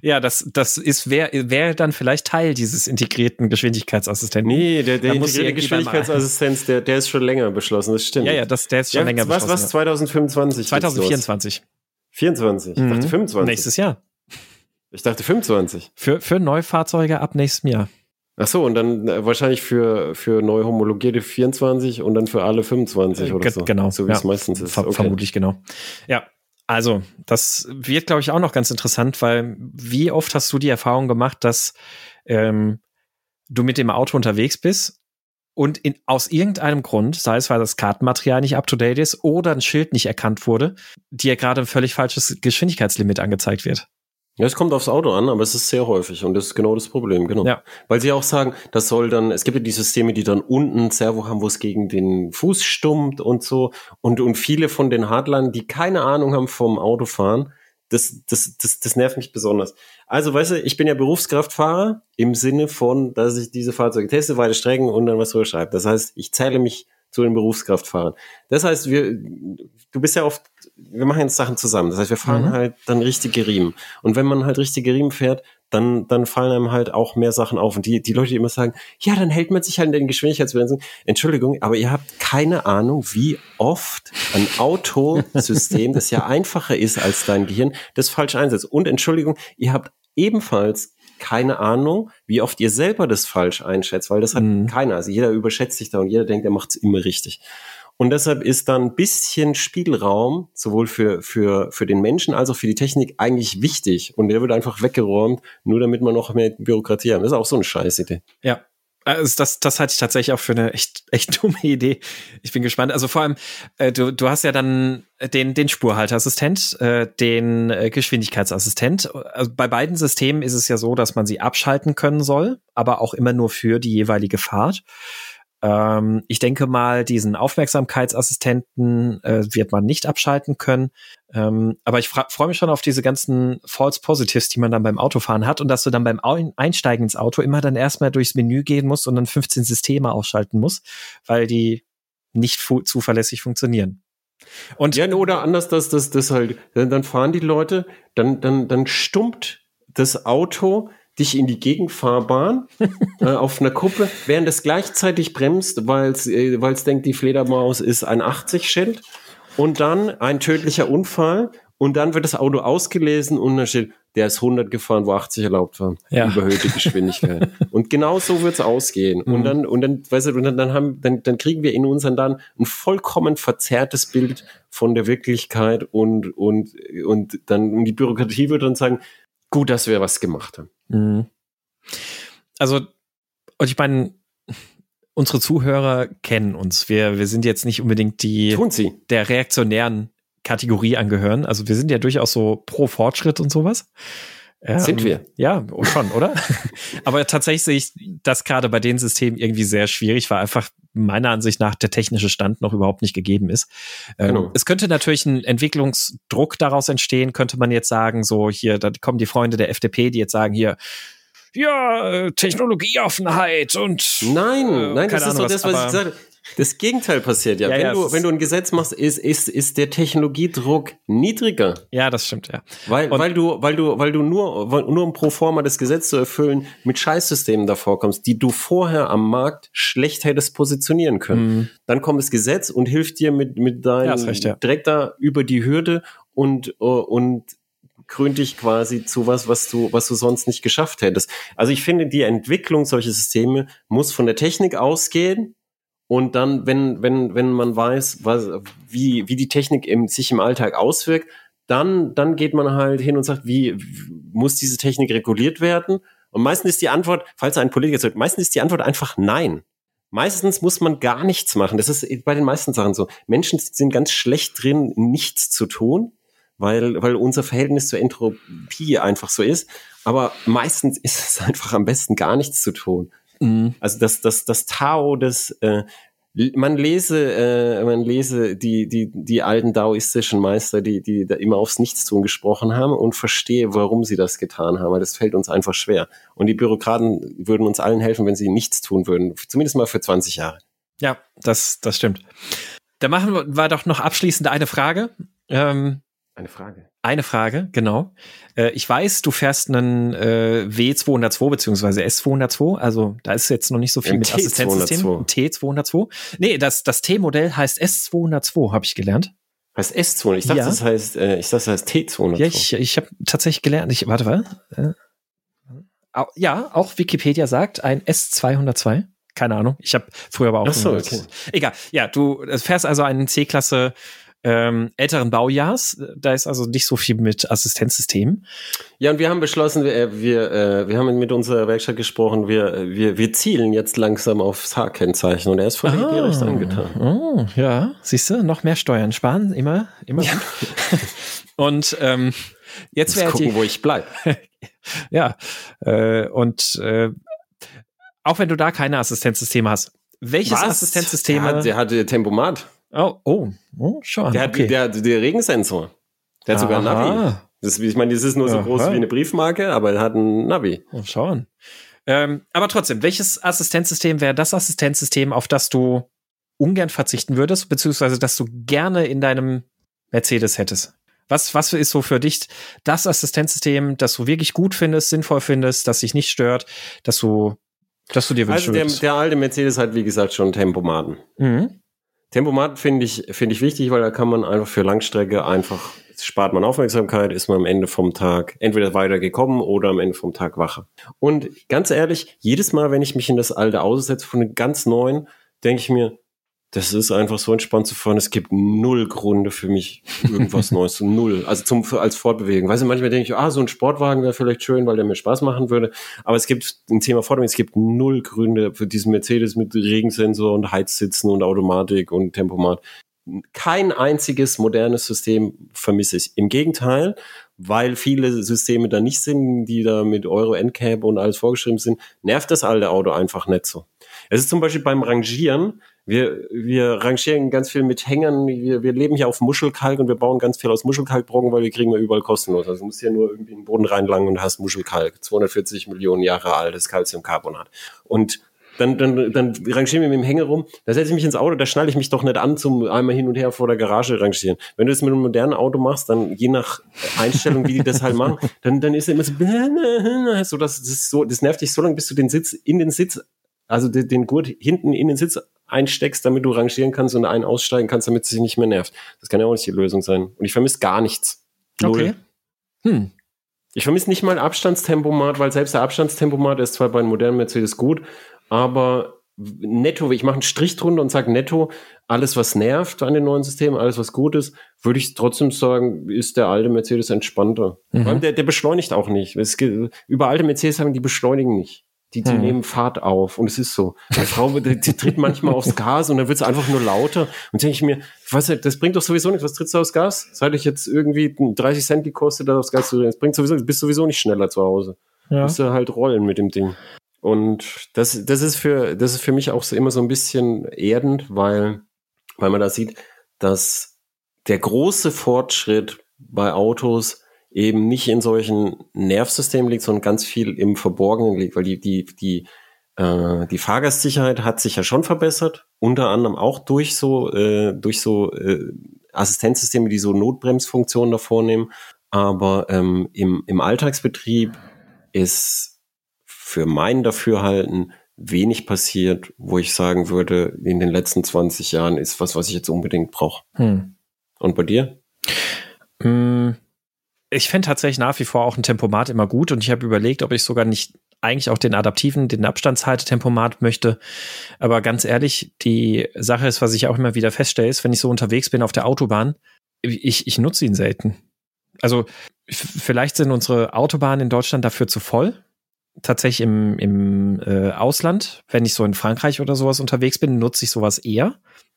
Ja, das, das ist, wäre wär dann vielleicht Teil dieses integrierten Geschwindigkeitsassistenten. Nee, der, der integrierte Geschwindigkeitsassistent, der, der ist schon länger beschlossen, das stimmt. Ja, ja, das, der ist schon ja, länger was, beschlossen. Was, 2025? 2024. 24? Ich mhm. dachte 25. Nächstes Jahr. Ich dachte 25. Für, für Neufahrzeuge ab nächstem Jahr. Ach so, und dann äh, wahrscheinlich für, für neu homologierte 24 und dann für alle 25 äh, oder so. Genau. So wie ja. es meistens ist. Okay. Vermutlich genau. Ja, also, das wird, glaube ich, auch noch ganz interessant, weil wie oft hast du die Erfahrung gemacht, dass ähm, du mit dem Auto unterwegs bist und in, aus irgendeinem Grund, sei es weil das Kartenmaterial nicht up-to-date ist oder ein Schild nicht erkannt wurde, dir gerade ein völlig falsches Geschwindigkeitslimit angezeigt wird. Ja, es kommt aufs Auto an, aber es ist sehr häufig und das ist genau das Problem, genau. Ja. Weil sie auch sagen, das soll dann, es gibt ja die Systeme, die dann unten ein Servo haben, wo es gegen den Fuß stummt und so und, und viele von den Hardlinern, die keine Ahnung haben vom Autofahren, das, das, das, das nervt mich besonders. Also, weißt du, ich bin ja Berufskraftfahrer im Sinne von, dass ich diese Fahrzeuge teste, weite Strecken und dann was drüber schreibe. Das heißt, ich zähle mich zu den Berufskraftfahrern. Das heißt, wir, du bist ja oft, wir machen jetzt Sachen zusammen. Das heißt, wir fahren mhm. halt dann richtige Riemen. Und wenn man halt richtige Riemen fährt, dann, dann fallen einem halt auch mehr Sachen auf. Und die, die Leute, die immer sagen, ja, dann hält man sich halt in den Geschwindigkeitsbegrenzungen. Entschuldigung, aber ihr habt keine Ahnung, wie oft ein Autosystem, das ja einfacher ist als dein Gehirn, das falsch einsetzt. Und Entschuldigung, ihr habt ebenfalls keine Ahnung, wie oft ihr selber das falsch einschätzt, weil das hat mhm. keiner. Also jeder überschätzt sich da und jeder denkt, er macht es immer richtig. Und deshalb ist dann ein bisschen Spielraum, sowohl für, für, für den Menschen als auch für die Technik, eigentlich wichtig. Und der wird einfach weggeräumt, nur damit man noch mehr Bürokratie haben. Das ist auch so eine Scheißidee. Ja, also das, das halte ich tatsächlich auch für eine echt, echt dumme Idee. Ich bin gespannt. Also vor allem, äh, du, du hast ja dann den, den Spurhalteassistent, äh, den äh, Geschwindigkeitsassistent. Also bei beiden Systemen ist es ja so, dass man sie abschalten können soll, aber auch immer nur für die jeweilige Fahrt. Ähm, ich denke mal, diesen Aufmerksamkeitsassistenten äh, wird man nicht abschalten können. Ähm, aber ich freue mich schon auf diese ganzen False Positives, die man dann beim Autofahren hat und dass du dann beim Einsteigen ins Auto immer dann erstmal durchs Menü gehen musst und dann 15 Systeme ausschalten musst, weil die nicht fu zuverlässig funktionieren. Und ja, oder anders, dass das, halt, dann fahren die Leute, dann, dann, dann stummt das Auto dich in die Gegenfahrbahn [laughs] äh, auf einer Kuppe, während es gleichzeitig bremst, weil es äh, denkt, die Fledermaus ist ein 80-Schild und dann ein tödlicher Unfall und dann wird das Auto ausgelesen und dann steht, der ist 100 gefahren, wo 80 erlaubt war. Ja. Überhöhte Geschwindigkeit. [laughs] und genau so wird's ausgehen. Mhm. Und dann, und dann, weißt du, und dann, dann haben, dann, dann kriegen wir in unseren dann ein vollkommen verzerrtes Bild von der Wirklichkeit und, und, und dann, und die Bürokratie wird dann sagen, gut, dass wir was gemacht haben. Mhm. Also, und ich meine, unsere Zuhörer kennen uns. Wir, wir sind jetzt nicht unbedingt die der reaktionären Kategorie angehören. Also wir sind ja durchaus so pro Fortschritt und sowas. Ähm, sind wir? Ja, schon, oder? [laughs] Aber tatsächlich sehe ich das gerade bei den Systemen irgendwie sehr schwierig, weil einfach meiner Ansicht nach der technische Stand noch überhaupt nicht gegeben ist. Ähm, genau. Es könnte natürlich ein Entwicklungsdruck daraus entstehen, könnte man jetzt sagen, so hier, da kommen die Freunde der FDP, die jetzt sagen, hier, ja, Technologieoffenheit und. Nein, äh, nein, das ist Ahnung, doch das, was, was ich sage. Das Gegenteil passiert ja. ja wenn, ja, du, wenn du ein Gesetz machst, ist, ist, ist der Technologiedruck niedriger. Ja, das stimmt, ja. Weil, weil du, weil du, weil du nur, nur um pro forma das Gesetz zu erfüllen, mit Scheißsystemen davor kommst, die du vorher am Markt schlecht hättest positionieren können. Mhm. Dann kommt das Gesetz und hilft dir mit, mit deinem ja, ja. direkt da über die Hürde und, und krönt dich quasi zu was, was du, was du sonst nicht geschafft hättest. Also ich finde, die Entwicklung solcher Systeme muss von der Technik ausgehen, und dann, wenn, wenn, wenn man weiß, was, wie, wie die Technik im, sich im Alltag auswirkt, dann, dann geht man halt hin und sagt, wie muss diese Technik reguliert werden? Und meistens ist die Antwort, falls ein Politiker sagt, meistens ist die Antwort einfach nein. Meistens muss man gar nichts machen. Das ist bei den meisten Sachen so. Menschen sind ganz schlecht drin, nichts zu tun, weil, weil unser Verhältnis zur Entropie einfach so ist. Aber meistens ist es [laughs] einfach am besten gar nichts zu tun. Mhm. Also das, das, das Tao des, äh, man lese, äh, man lese die, die, die alten daoistischen Meister, die, die da immer aufs Nichtstun gesprochen haben und verstehe, warum sie das getan haben. Weil das fällt uns einfach schwer. Und die Bürokraten würden uns allen helfen, wenn sie nichts tun würden. Zumindest mal für 20 Jahre. Ja, das, das stimmt. Da machen wir doch noch abschließend eine Frage. Ähm, eine Frage. Eine Frage, genau. Äh, ich weiß, du fährst einen äh, W202 beziehungsweise S202, also da ist jetzt noch nicht so viel Im mit Assistenzsystem. T202. Nee, das, das T-Modell heißt S202, habe ich gelernt. Heißt S200? Ich dachte, ja. das heißt, äh, ich dachte, das heißt T202. Ja, ich, ich habe tatsächlich gelernt. Ich, warte, warte. Äh, ja, auch Wikipedia sagt ein S202. Keine Ahnung. Ich habe früher aber auch. Ach so, okay. Egal. Ja, du fährst also einen C-Klasse ähm, älteren Baujahrs. Da ist also nicht so viel mit Assistenzsystemen. Ja, und wir haben beschlossen, wir, wir, äh, wir haben mit unserer Werkstatt gesprochen, wir, wir, wir zielen jetzt langsam aufs H-Kennzeichen und er ist von ah, angetan. Oh, ja, siehst du, noch mehr Steuern sparen, immer, immer ja. [laughs] und ähm, jetzt wäre gucken, wo ich bleib. [laughs] ja, äh, und äh, auch wenn du da keine Assistenzsysteme hast, welches Was? Assistenzsystem? Der, hat, der hatte Tempomat. Oh, oh, oh schon. Der okay. hat der, der Regensensor. Der hat Aha. sogar ein Navi. Das, ich meine, das ist nur so Aha. groß wie eine Briefmarke, aber er hat ein Navi. Oh, schauen. Ähm, aber trotzdem, welches Assistenzsystem wäre das Assistenzsystem, auf das du ungern verzichten würdest, beziehungsweise das du gerne in deinem Mercedes hättest? Was, was ist so für dich das Assistenzsystem, das du wirklich gut findest, sinnvoll findest, das dich nicht stört, dass du, dass du dir wünschst? Also der, der alte Mercedes hat, wie gesagt, schon Tempomaten. Mhm. Tempomat finde ich, finde ich wichtig, weil da kann man einfach für Langstrecke einfach, spart man Aufmerksamkeit, ist man am Ende vom Tag entweder weitergekommen oder am Ende vom Tag wacher. Und ganz ehrlich, jedes Mal, wenn ich mich in das alte Auto setze von einem ganz neuen, denke ich mir, das ist einfach so entspannt zu fahren. Es gibt null Gründe für mich, irgendwas [laughs] Neues zu null. Also zum, als Fortbewegung. Weißt du, manchmal denke ich, ah, so ein Sportwagen wäre vielleicht schön, weil der mir Spaß machen würde. Aber es gibt ein Thema Fortbewegung, es gibt null Gründe für diesen Mercedes mit Regensensor und Heizsitzen und Automatik und Tempomat. Kein einziges modernes System vermisse ich. Im Gegenteil, weil viele Systeme da nicht sind, die da mit Euro NCAP und alles vorgeschrieben sind, nervt das alte Auto einfach nicht so. Es ist zum Beispiel beim Rangieren, wir, wir rangieren ganz viel mit Hängern. Wir, wir leben hier auf Muschelkalk und wir bauen ganz viel aus Muschelkalkbrocken, weil wir kriegen wir überall kostenlos. Also du musst hier nur irgendwie in den Boden reinlangen und hast Muschelkalk. 240 Millionen Jahre altes Calciumcarbonat. Und dann, dann, dann rangieren wir mit dem Hänger rum. Da setze ich mich ins Auto, da schnalle ich mich doch nicht an zum einmal hin und her vor der Garage rangieren. Wenn du das mit einem modernen Auto machst, dann je nach Einstellung, wie die das halt machen, [laughs] dann, dann ist es immer so, so das, das, so, das nervt dich so lange, bis du den Sitz in den Sitz, also den, den Gurt hinten in den Sitz einsteckst, damit du rangieren kannst und einen aussteigen kannst, damit es sich nicht mehr nervt. Das kann ja auch nicht die Lösung sein. Und ich vermisse gar nichts. Null. Okay. Hm. Ich vermisse nicht mal Abstandstempomat, weil selbst der Abstandstempomat ist zwar bei einem modernen Mercedes gut, aber netto, ich mache einen Strich drunter und sage netto, alles was nervt an den neuen Systemen, alles was gut ist, würde ich trotzdem sagen, ist der alte Mercedes entspannter. Mhm. Der, der beschleunigt auch nicht. Es über alte Mercedes haben die beschleunigen nicht. Die, die hm. nehmen Fahrt auf und es ist so. Die Frau, die, die tritt manchmal aufs Gas und dann wird es einfach nur lauter. Und denke ich mir, was, das bringt doch sowieso nichts. Was trittst du aufs Gas? Seit ich jetzt irgendwie 30 Cent gekostet aufs Gas zu drehen. Das bringt sowieso, du bist sowieso nicht schneller zu Hause. Ja. Du musst du halt rollen mit dem Ding. Und das, das ist für, das ist für mich auch so immer so ein bisschen erdend, weil, weil man da sieht, dass der große Fortschritt bei Autos eben nicht in solchen Nervsystemen liegt, sondern ganz viel im Verborgenen liegt, weil die, die, die, äh, die Fahrgastsicherheit hat sich ja schon verbessert, unter anderem auch durch so, äh, durch so äh, Assistenzsysteme, die so Notbremsfunktionen da vornehmen. Aber ähm, im, im Alltagsbetrieb ist für mein Dafürhalten wenig passiert, wo ich sagen würde, in den letzten 20 Jahren ist was, was ich jetzt unbedingt brauche. Hm. Und bei dir? Hm ich fände tatsächlich nach wie vor auch ein Tempomat immer gut und ich habe überlegt, ob ich sogar nicht eigentlich auch den adaptiven, den Abstandshaltetempomat möchte. Aber ganz ehrlich, die Sache ist, was ich auch immer wieder feststelle, ist, wenn ich so unterwegs bin auf der Autobahn, ich, ich nutze ihn selten. Also vielleicht sind unsere Autobahnen in Deutschland dafür zu voll. Tatsächlich im, im äh, Ausland, wenn ich so in Frankreich oder sowas unterwegs bin, nutze ich sowas eher.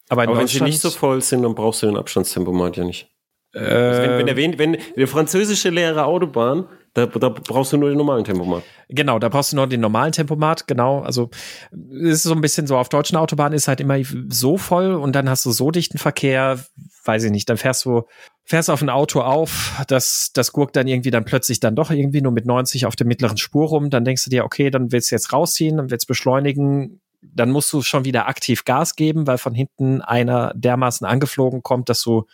Aber, Aber wenn sie nicht so voll sind, dann brauchst du den Abstandstempomat ja nicht. Äh, Also wenn, wenn, der, wenn, wenn der französische leere Autobahn, da, da brauchst du nur den normalen Tempomat. Genau, da brauchst du nur den normalen Tempomat, genau. Also es ist so ein bisschen so, auf deutschen Autobahnen ist halt immer so voll und dann hast du so dichten Verkehr, weiß ich nicht, dann fährst du, fährst auf ein Auto auf, das, das gurkt dann irgendwie dann plötzlich dann doch irgendwie nur mit 90 auf der mittleren Spur rum, dann denkst du dir, okay, dann willst du jetzt rausziehen, dann willst du beschleunigen, dann musst du schon wieder aktiv Gas geben, weil von hinten einer dermaßen angeflogen kommt, dass du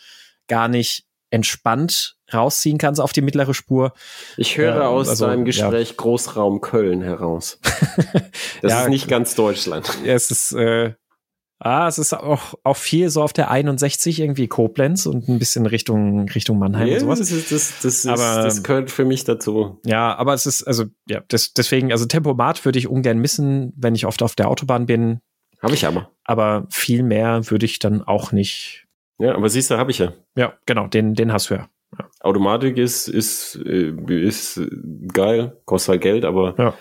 gar nicht entspannt rausziehen kannst auf die mittlere Spur. Ich höre Ja, aus also, deinem Gespräch Großraum Köln heraus. [laughs] Das Ja, ist nicht ganz Deutschland. Ja, es ist, äh, ah, es ist auch, auch viel so auf der 61 irgendwie Koblenz und ein bisschen Richtung, Richtung Mannheim Ja, und sowas. das, ist, das, das, ist, Aber- das gehört für mich dazu. Ja, aber es ist, also, ja, das, deswegen, also Tempomat würde ich ungern missen, wenn ich oft auf der Autobahn bin, Habe ich aber. aber viel mehr würde ich dann auch nicht. Ja, aber siehst du, habe ich ja. Ja, genau, den, den hast du ja. Automatik ist, ist, äh, ist geil, kostet halt Geld, aber Ja.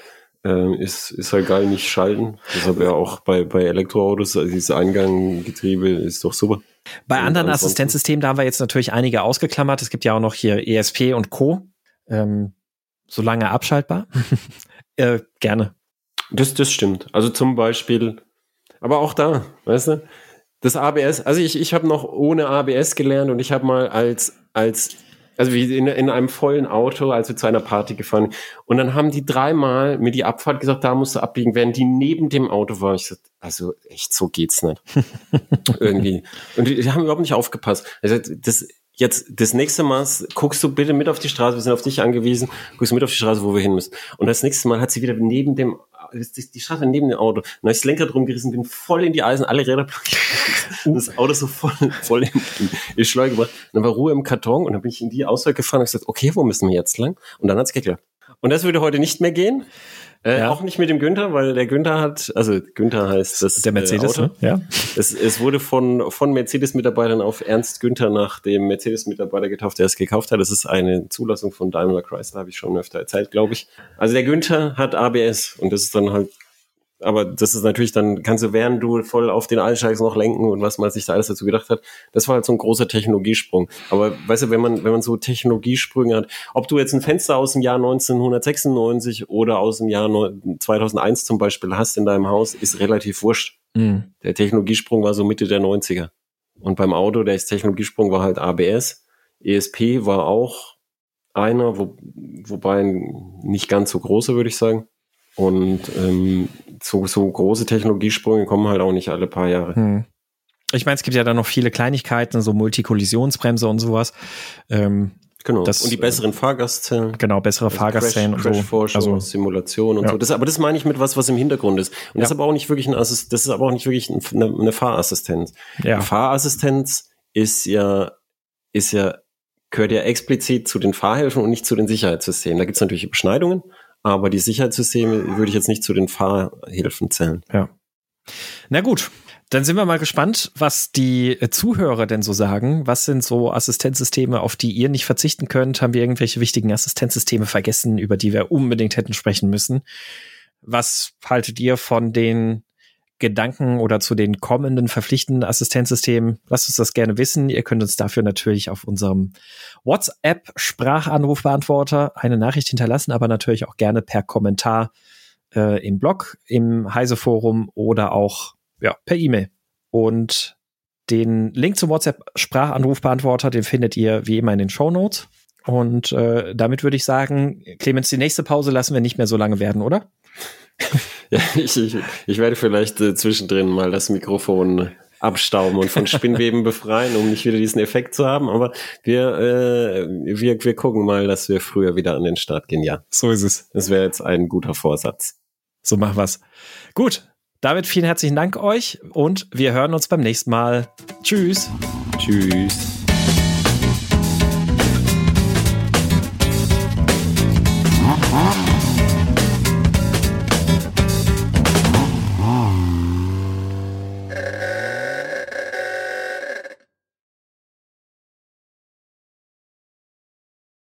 äh, ist, ist halt geil, nicht schalten. Deshalb ja auch bei, bei Elektroautos, also dieses Einganggetriebe ist doch super. Bei Und anderen Assistenzsystemen, da haben wir jetzt natürlich einige ausgeklammert. Es gibt ja auch noch hier ESP und Co. Ähm, solange abschaltbar. [laughs] äh, gerne. Das, das stimmt. Also zum Beispiel, aber auch da, weißt du, das ABS, also ich, ich habe noch ohne ABS gelernt und ich habe mal als, als, also wie in, in einem vollen Auto, als wir zu einer Party gefahren und dann haben die dreimal mir die Abfahrt gesagt, da musst du abbiegen, während die neben dem Auto war. Ich so, also echt, so geht's nicht. [laughs] Irgendwie. Und die, die haben überhaupt nicht aufgepasst. Also das, jetzt, das nächste Mal guckst du bitte mit auf die Straße, wir sind auf dich angewiesen, guckst du mit auf die Straße, wo wir hin müssen. Und das nächste Mal hat sie wieder neben dem, die die Straße neben dem Auto, dann das Lenkrad rumgerissen, bin voll in die Eisen, alle Räder. Und das Auto so voll, voll in, in Schleuder gebracht. Und dann war Ruhe im Karton und dann bin ich in die Ausfahrt gefahren und gesagt, okay, wo müssen wir jetzt lang? Und dann hat's geklappt. Und das würde heute nicht mehr gehen. Äh, Ja. Auch nicht mit dem Günther, weil der Günther hat, also Günther heißt das Der Mercedes, äh, ne? Ja. Es, es wurde von, von Mercedes-Mitarbeitern auf Ernst Günther nach dem Mercedes-Mitarbeiter getauft, der es gekauft hat. Das ist eine Zulassung von Daimler Chrysler, habe ich schon öfter erzählt, glaube ich. Also der Günther hat ABS und das ist dann halt, aber das ist natürlich dann, kannst du während du voll auf den einsteigst noch lenken und was man sich da alles dazu gedacht hat. Das war halt so ein großer Technologiesprung. Aber weißt du, wenn man, wenn man so Technologiesprünge hat, ob du jetzt ein Fenster aus dem Jahr 1996 oder aus dem Jahr neun- 2001 zum Beispiel hast in deinem Haus, ist relativ wurscht. Mhm. Der Technologiesprung war so Mitte der 90er. Und beim Auto, der Technologiesprung war halt ABS. ESP war auch einer, wo, wobei nicht ganz so großer, würde ich sagen. Und ähm, so, so große Technologiesprünge kommen halt auch nicht alle paar Jahre. Hm. Ich meine, es gibt ja dann noch viele Kleinigkeiten, so Multikollisionsbremse und sowas. Ähm, Genau. Das, und die besseren Fahrgastzellen. genau, bessere Also Fahrgastzellen Crash, und so. Crashforschung, Also, Simulation und Ja. so. Das, aber das meine ich mit was, was im Hintergrund ist. Und das Ja. ist aber auch nicht wirklich ein Assist, das ist aber auch nicht wirklich ein- eine, eine Fahrassistenz. ja. Fahrassistenz ist ja, ist ja, gehört ja explizit zu den Fahrhilfen und nicht zu den Sicherheitssystemen. Da gibt es natürlich Überschneidungen, aber die Sicherheitssysteme würde ich jetzt nicht zu den Fahrhilfen zählen. Na gut, dann sind wir mal gespannt, was die äh, Zuhörer denn so sagen. Was sind so Assistenzsysteme, auf die ihr nicht verzichten könnt? Haben wir irgendwelche wichtigen Assistenzsysteme vergessen, über die wir unbedingt hätten sprechen müssen? Was haltet ihr von den Gedanken oder zu den kommenden verpflichtenden Assistenzsystemen? Lasst uns das gerne wissen. Ihr könnt uns dafür natürlich auf unserem WhatsApp-Sprachanrufbeantworter eine Nachricht hinterlassen, aber natürlich auch gerne per Kommentar äh, im Blog, im Heise-Forum oder auch ja, per E-Mail. Und den Link zum WhatsApp-Sprachanrufbeantworter, den findet ihr wie immer in den Show Notes. Und äh, damit würde ich sagen, Clemens, die nächste Pause lassen wir nicht mehr so lange werden, oder? [laughs] Ja, ich, ich, ich werde vielleicht äh, zwischendrin mal das Mikrofon abstauben und von [laughs] Spinnweben befreien, um nicht wieder diesen Effekt zu haben. Aber wir, äh, wir, wir gucken mal, dass wir früher wieder an den Start gehen. Ja, So ist es. das wäre jetzt ein guter Vorsatz. So machen wir's. Gut, damit vielen herzlichen Dank euch und wir hören uns beim nächsten Mal. Tschüss. Tschüss.